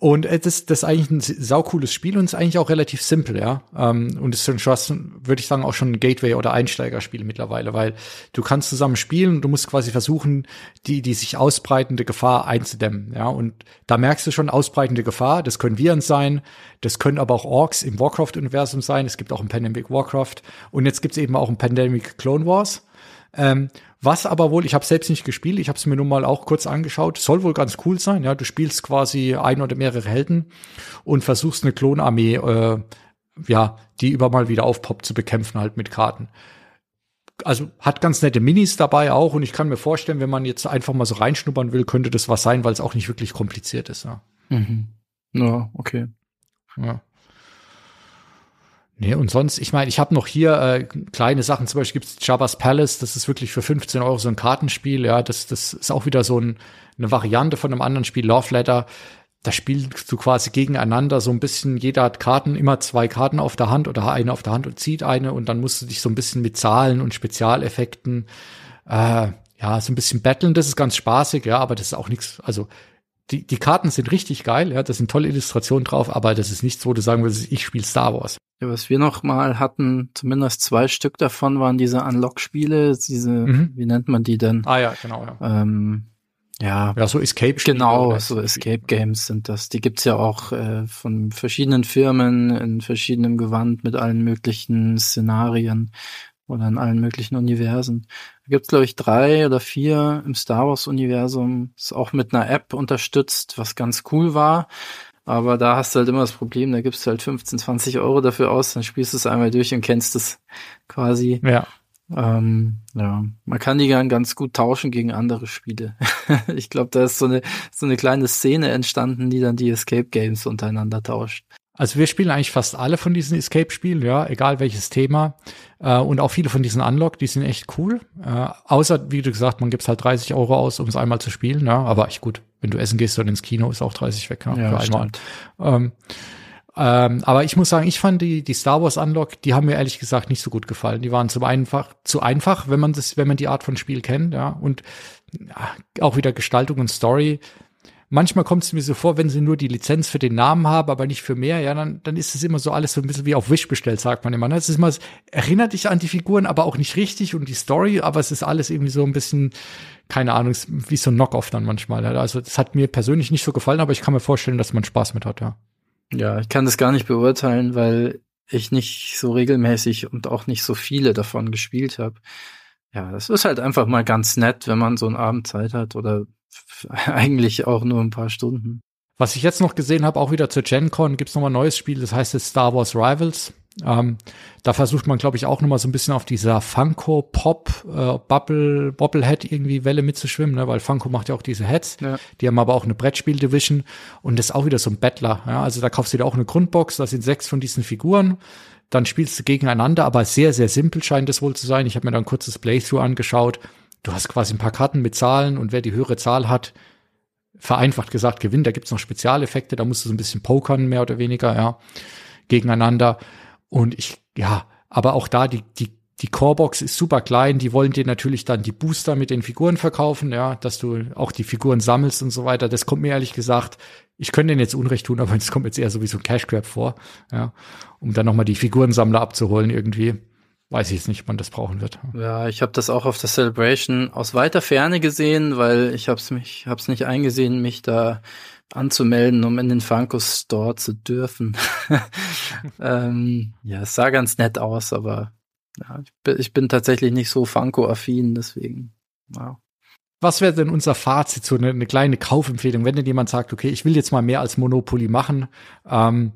und äh, das, das ist eigentlich ein saucooles Spiel und ist eigentlich auch relativ simpel, ja. Ähm, und ist schon würde ich sagen, auch schon ein Gateway- oder Einsteigerspiel mittlerweile, weil du kannst zusammen spielen und du musst quasi versuchen, die, die sich ausbreitende Gefahr einzudämmen, ja. Und da merkst du schon ausbreitende Gefahr. Das können Viren sein, das können aber auch Orks im Warcraft-Universum sein. Es gibt auch ein Pandemic Warcraft. Und jetzt gibt's eben auch ein Pandemic Clone Wars. Ähm, was aber wohl, ich habe selbst nicht gespielt, ich habe es mir nun mal auch kurz angeschaut, soll wohl ganz cool sein. Ja, du spielst quasi ein oder mehrere Helden und versuchst eine Klonarmee, äh, ja, die über mal wieder aufpoppt zu bekämpfen halt mit Karten. Also hat ganz nette Minis dabei auch und ich kann mir vorstellen, wenn man jetzt einfach mal so reinschnuppern will, könnte das was sein, weil es auch nicht wirklich kompliziert ist. Ja, mhm. ja okay. Ja. Nee, und sonst, ich meine, ich habe noch hier äh, kleine Sachen, zum Beispiel gibt's Jabba's Palace, das ist wirklich für 15 Euro so ein Kartenspiel, ja, das, das ist auch wieder so ein, eine Variante von einem anderen Spiel, Love Letter. Da spielst du quasi gegeneinander so ein bisschen, jeder hat Karten, immer zwei Karten auf der Hand oder eine auf der Hand und zieht eine. Und dann musst du dich so ein bisschen mit Zahlen und Spezialeffekten äh, ja, so ein bisschen battlen, das ist ganz spaßig, ja, aber das ist auch nichts, also die, die Karten sind richtig geil, ja, da sind tolle Illustrationen drauf, aber das ist nichts, wo du sagen würdest, ich spiele Star Wars. Ja, was wir noch mal hatten, zumindest zwei Stück davon waren diese Unlock-Spiele, diese, mhm. wie nennt man die denn? Ah ja, genau, ja. Ähm, ja, ja, so Escape -Spiele Genau, so Escape Games sind das. Die gibt's ja auch äh, von verschiedenen Firmen in verschiedenem Gewand mit allen möglichen Szenarien oder in allen möglichen Universen. Da gibt's glaube ich drei oder vier im Star Wars Universum. Ist auch mit einer App unterstützt, was ganz cool war. Aber da hast du halt immer das Problem, da gibst du halt 15, 20 Euro dafür aus, dann spielst du es einmal durch und kennst es quasi. Ja. Ähm, ja, man kann die dann ganz gut tauschen gegen andere Spiele. ich glaube, da ist so eine so eine kleine Szene entstanden, die dann die Escape Games untereinander tauscht. Also wir spielen eigentlich fast alle von diesen Escape-Spielen, ja, egal welches Thema. Äh, und auch viele von diesen Unlock, die sind echt cool. Äh, außer, wie du gesagt, man gibt halt 30 Euro aus, um es einmal zu spielen, ja. Aber ich gut, wenn du essen gehst oder ins Kino, ist auch 30 weg, ja, ja für einmal. Ähm, ähm, aber ich muss sagen, ich fand die, die Star Wars Unlock, die haben mir ehrlich gesagt nicht so gut gefallen. Die waren zum einfach, zu einfach, wenn man das, wenn man die Art von Spiel kennt, ja. Und ja, auch wieder Gestaltung und Story manchmal kommt es mir so vor, wenn sie nur die Lizenz für den Namen haben, aber nicht für mehr, ja, dann, dann ist es immer so alles so ein bisschen wie auf Wish bestellt, sagt man immer. Ne? Es ist immer, es erinnert dich an die Figuren, aber auch nicht richtig und die Story, aber es ist alles irgendwie so ein bisschen, keine Ahnung, wie so ein Knock-off dann manchmal. Ja? Also das hat mir persönlich nicht so gefallen, aber ich kann mir vorstellen, dass man Spaß mit hat, ja. Ja, ich kann das gar nicht beurteilen, weil ich nicht so regelmäßig und auch nicht so viele davon gespielt habe. Ja, das ist halt einfach mal ganz nett, wenn man so einen Abend Zeit hat oder eigentlich auch nur ein paar Stunden. Was ich jetzt noch gesehen habe, auch wieder zur GenCon, gibt's noch mal ein neues Spiel, das heißt jetzt Star Wars Rivals. Ähm, da versucht man, glaube ich, auch noch mal so ein bisschen auf dieser Funko Pop äh, Bubble Bobblehead irgendwie Welle mitzuschwimmen, ne? weil Funko macht ja auch diese Heads. Ja. Die haben aber auch eine Brettspiel Division und das ist auch wieder so ein Battler. Ja? Also da kaufst du dir auch eine Grundbox, da sind sechs von diesen Figuren. Dann spielst du gegeneinander, aber sehr, sehr simpel scheint es wohl zu sein. Ich habe mir da ein kurzes Playthrough angeschaut du hast quasi ein paar Karten mit Zahlen und wer die höhere Zahl hat, vereinfacht gesagt gewinnt. Da gibt's noch Spezialeffekte, da musst du so ein bisschen pokern, mehr oder weniger, ja, gegeneinander. Und ich, ja, aber auch da, die, die, die Corebox ist super klein, die wollen dir natürlich dann die Booster mit den Figuren verkaufen, ja, dass du auch die Figuren sammelst und so weiter. Das kommt mir ehrlich gesagt, ich könnte denen jetzt Unrecht tun, aber es kommt jetzt eher so wie so ein Cash Grab vor, ja, um dann nochmal die Figurensammler abzuholen irgendwie weiß ich jetzt nicht, wann das brauchen wird. Ja, ich habe das auch auf der Celebration aus weiter Ferne gesehen, weil ich habe es mich, hab's nicht eingesehen, mich da anzumelden, um in den Funko Store zu dürfen. ähm, ja, es sah ganz nett aus, aber ja, ich, bin, ich bin tatsächlich nicht so Funko-affin, deswegen. Wow. Was wäre denn unser Fazit, so eine, eine, kleine Kaufempfehlung, wenn denn jemand sagt, okay, ich will jetzt mal mehr als Monopoly machen ähm,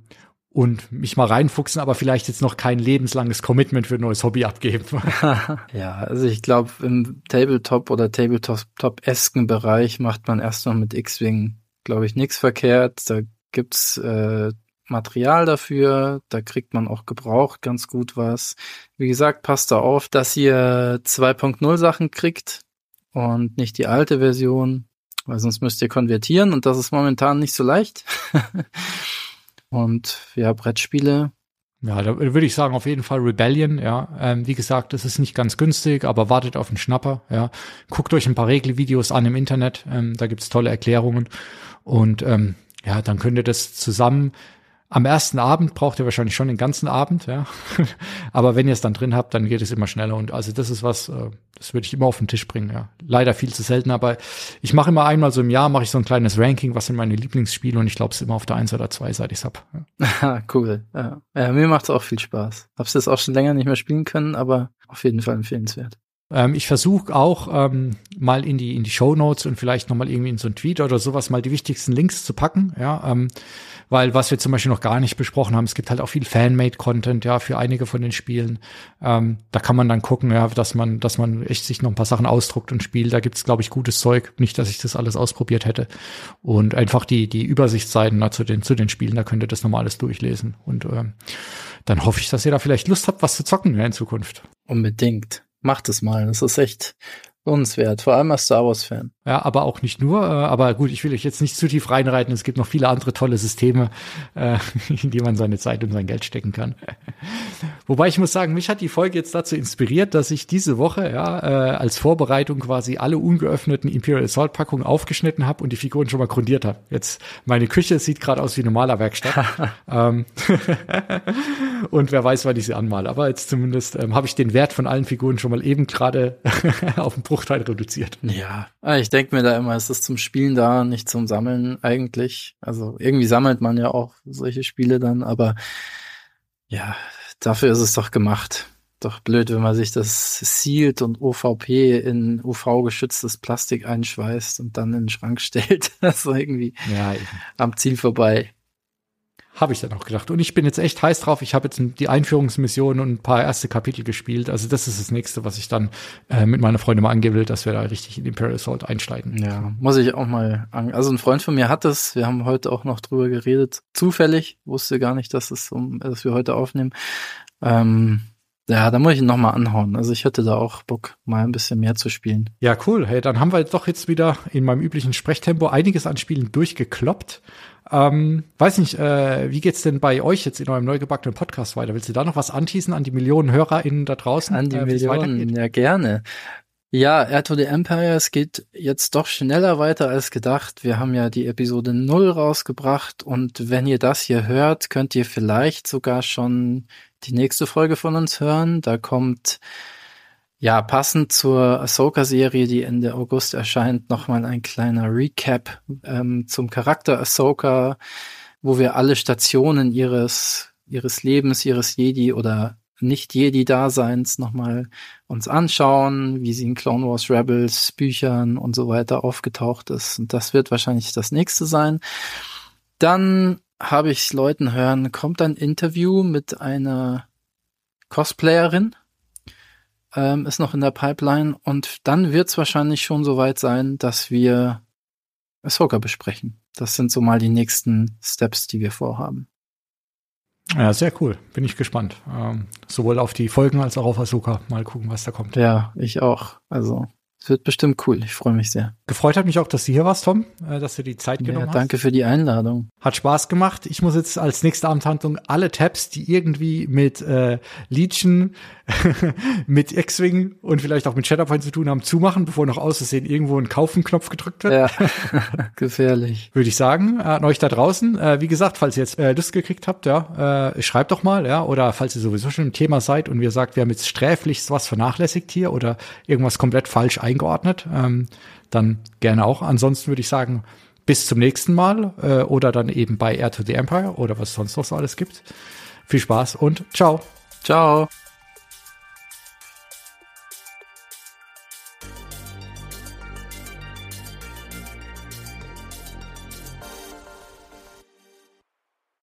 und mich mal reinfuchsen, aber vielleicht jetzt noch kein lebenslanges Commitment für ein neues Hobby abgeben. ja, also ich glaube, im Tabletop oder Tabletop-esken Bereich macht man erst noch mit X-Wing, glaube ich, nichts verkehrt. Da gibt's äh, Material dafür, da kriegt man auch gebraucht ganz gut was. Wie gesagt, passt da auf, dass ihr 2.0 Sachen kriegt und nicht die alte Version, weil sonst müsst ihr konvertieren und das ist momentan nicht so leicht. und ja, Brettspiele. Ja, da würde ich sagen, auf jeden Fall Rebellion, ja. Ähm, wie gesagt, das ist nicht ganz günstig, aber wartet auf einen Schnapper, ja. Guckt euch ein paar Regelvideos an im Internet, ähm, da gibt's tolle Erklärungen. Und ähm, ja, dann könnt ihr das zusammen am ersten Abend braucht ihr wahrscheinlich schon den ganzen Abend, ja. Aber wenn ihr es dann drin habt, dann geht es immer schneller. Und also das ist was, äh, das würde ich immer auf den Tisch bringen, ja. Leider viel zu selten, aber ich mache immer einmal so im Jahr, mache ich so ein kleines Ranking, was sind meine Lieblingsspiele und ich glaube, es ist immer auf der eins oder zwei, seit ich's hab. Ja. cool. Ja. ja mir macht's auch viel Spaß. Hab's jetzt auch schon länger nicht mehr spielen können, aber auf jeden Fall empfehlenswert. Ähm, ich versuche auch ähm, mal in die in die Show Notes und vielleicht noch mal irgendwie in so ein Tweet oder sowas mal die wichtigsten Links zu packen, ja. Ähm, weil was wir zum Beispiel noch gar nicht besprochen haben, es gibt halt auch viel Fanmade-Content, ja, für einige von den Spielen. Ähm, da kann man dann gucken, ja, dass man, dass man echt sich noch ein paar Sachen ausdruckt und spielt. Da gibt's, glaube ich, gutes Zeug. Nicht, dass ich das alles ausprobiert hätte. Und einfach die, die Übersichtsseiten na, zu den, zu den Spielen, da könnt ihr das nochmal alles durchlesen. Und ähm, dann hoffe ich, dass ihr da vielleicht Lust habt, was zu zocken ja, in Zukunft. Unbedingt. Macht es mal. Das ist echt Lohnenswert, vor allem als Star Wars-Fan. Ja, aber auch nicht nur. Äh, aber gut, ich will euch jetzt nicht zu tief reinreiten. Es gibt noch viele andere tolle Systeme, äh, in die man seine Zeit und sein Geld stecken kann. Wobei ich muss sagen, mich hat die Folge jetzt dazu inspiriert, dass ich diese Woche ja äh, als Vorbereitung quasi alle ungeöffneten Imperial Assault Packungen aufgeschnitten habe und die Figuren schon mal grundiert habe. Jetzt meine Küche sieht gerade aus wie normaler Werkstatt. ähm, und wer weiß, wann ich sie anmale. Aber jetzt zumindest ähm, habe ich den Wert von allen Figuren schon mal eben gerade auf den Bruchteil reduziert. Ja, ah, ich denke mir da immer, es ist zum Spielen da, nicht zum Sammeln eigentlich. Also irgendwie sammelt man ja auch solche Spiele dann, aber ja, dafür ist es doch gemacht. Doch blöd, wenn man sich das sealt und OVP in UV-geschütztes Plastik einschweißt und dann in den Schrank stellt. Das ist irgendwie ja, am Ziel vorbei. Habe ich dann auch gedacht. Und ich bin jetzt echt heiß drauf. Ich habe jetzt die Einführungsmission und ein paar erste Kapitel gespielt. Also das ist das nächste, was ich dann äh, mit meiner Freundin mal angeben will, dass wir da richtig in Imperial Assault einsteigen. Ja, muss ich auch mal an. Also ein Freund von mir hat das. Wir haben heute auch noch drüber geredet. Zufällig. Wusste gar nicht, dass es um, dass wir heute aufnehmen. Ähm, ja, da muss ich ihn noch mal anhauen. Also ich hätte da auch Bock, mal ein bisschen mehr zu spielen. Ja, cool. Hey, dann haben wir doch jetzt wieder in meinem üblichen Sprechtempo einiges an Spielen durchgekloppt. Ähm, weiß nicht, äh, wie geht's denn bei euch jetzt in eurem neu gebackenen Podcast weiter? Willst du da noch was anteasen an die Millionen HörerInnen da draußen? An die äh, Millionen, ja gerne. Ja, Air to the Empire, es geht jetzt doch schneller weiter als gedacht. Wir haben ja die Episode 0 rausgebracht und wenn ihr das hier hört, könnt ihr vielleicht sogar schon die nächste Folge von uns hören. Da kommt ja, passend zur Ahsoka-Serie, die Ende August erscheint, nochmal ein kleiner Recap ähm, zum Charakter Ahsoka, wo wir alle Stationen ihres, ihres Lebens, ihres Jedi oder nicht-Jedi-Daseins nochmal uns anschauen, wie sie in Clone Wars Rebels, Büchern und so weiter aufgetaucht ist. Und das wird wahrscheinlich das nächste sein. Dann habe ich Leuten hören, kommt ein Interview mit einer Cosplayerin, ähm, ist noch in der Pipeline und dann wird es wahrscheinlich schon soweit sein, dass wir Ahsoka besprechen. Das sind so mal die nächsten Steps, die wir vorhaben. Ja, sehr cool. Bin ich gespannt. Ähm, sowohl auf die Folgen als auch auf Ahsoka. Mal gucken, was da kommt. Ja, ich auch. Also es wird bestimmt cool. Ich freue mich sehr. Gefreut hat mich auch, dass du hier warst, Tom, äh, dass du die Zeit ja, genommen hast. Danke für die Einladung. Hat Spaß gemacht. Ich muss jetzt als nächste Amtshandlung alle Tabs, die irgendwie mit äh, Legion, mit X-Wing und vielleicht auch mit Shatterpoint zu tun haben, zumachen, bevor noch auszusehen irgendwo ein Kaufen-Knopf gedrückt wird. Ja, gefährlich. Würde ich sagen. Äh, an euch da draußen, äh, wie gesagt, falls ihr jetzt äh, Lust gekriegt habt, ja, äh, schreibt doch mal, ja, oder falls ihr sowieso schon im Thema seid und wir sagt, wir haben jetzt sträflichst was vernachlässigt hier oder irgendwas komplett falsch eingeordnet, ähm, dann gerne auch. Ansonsten würde ich sagen, bis zum nächsten Mal äh, oder dann eben bei Air to the Empire oder was sonst noch so alles gibt. Viel Spaß und ciao. Ciao.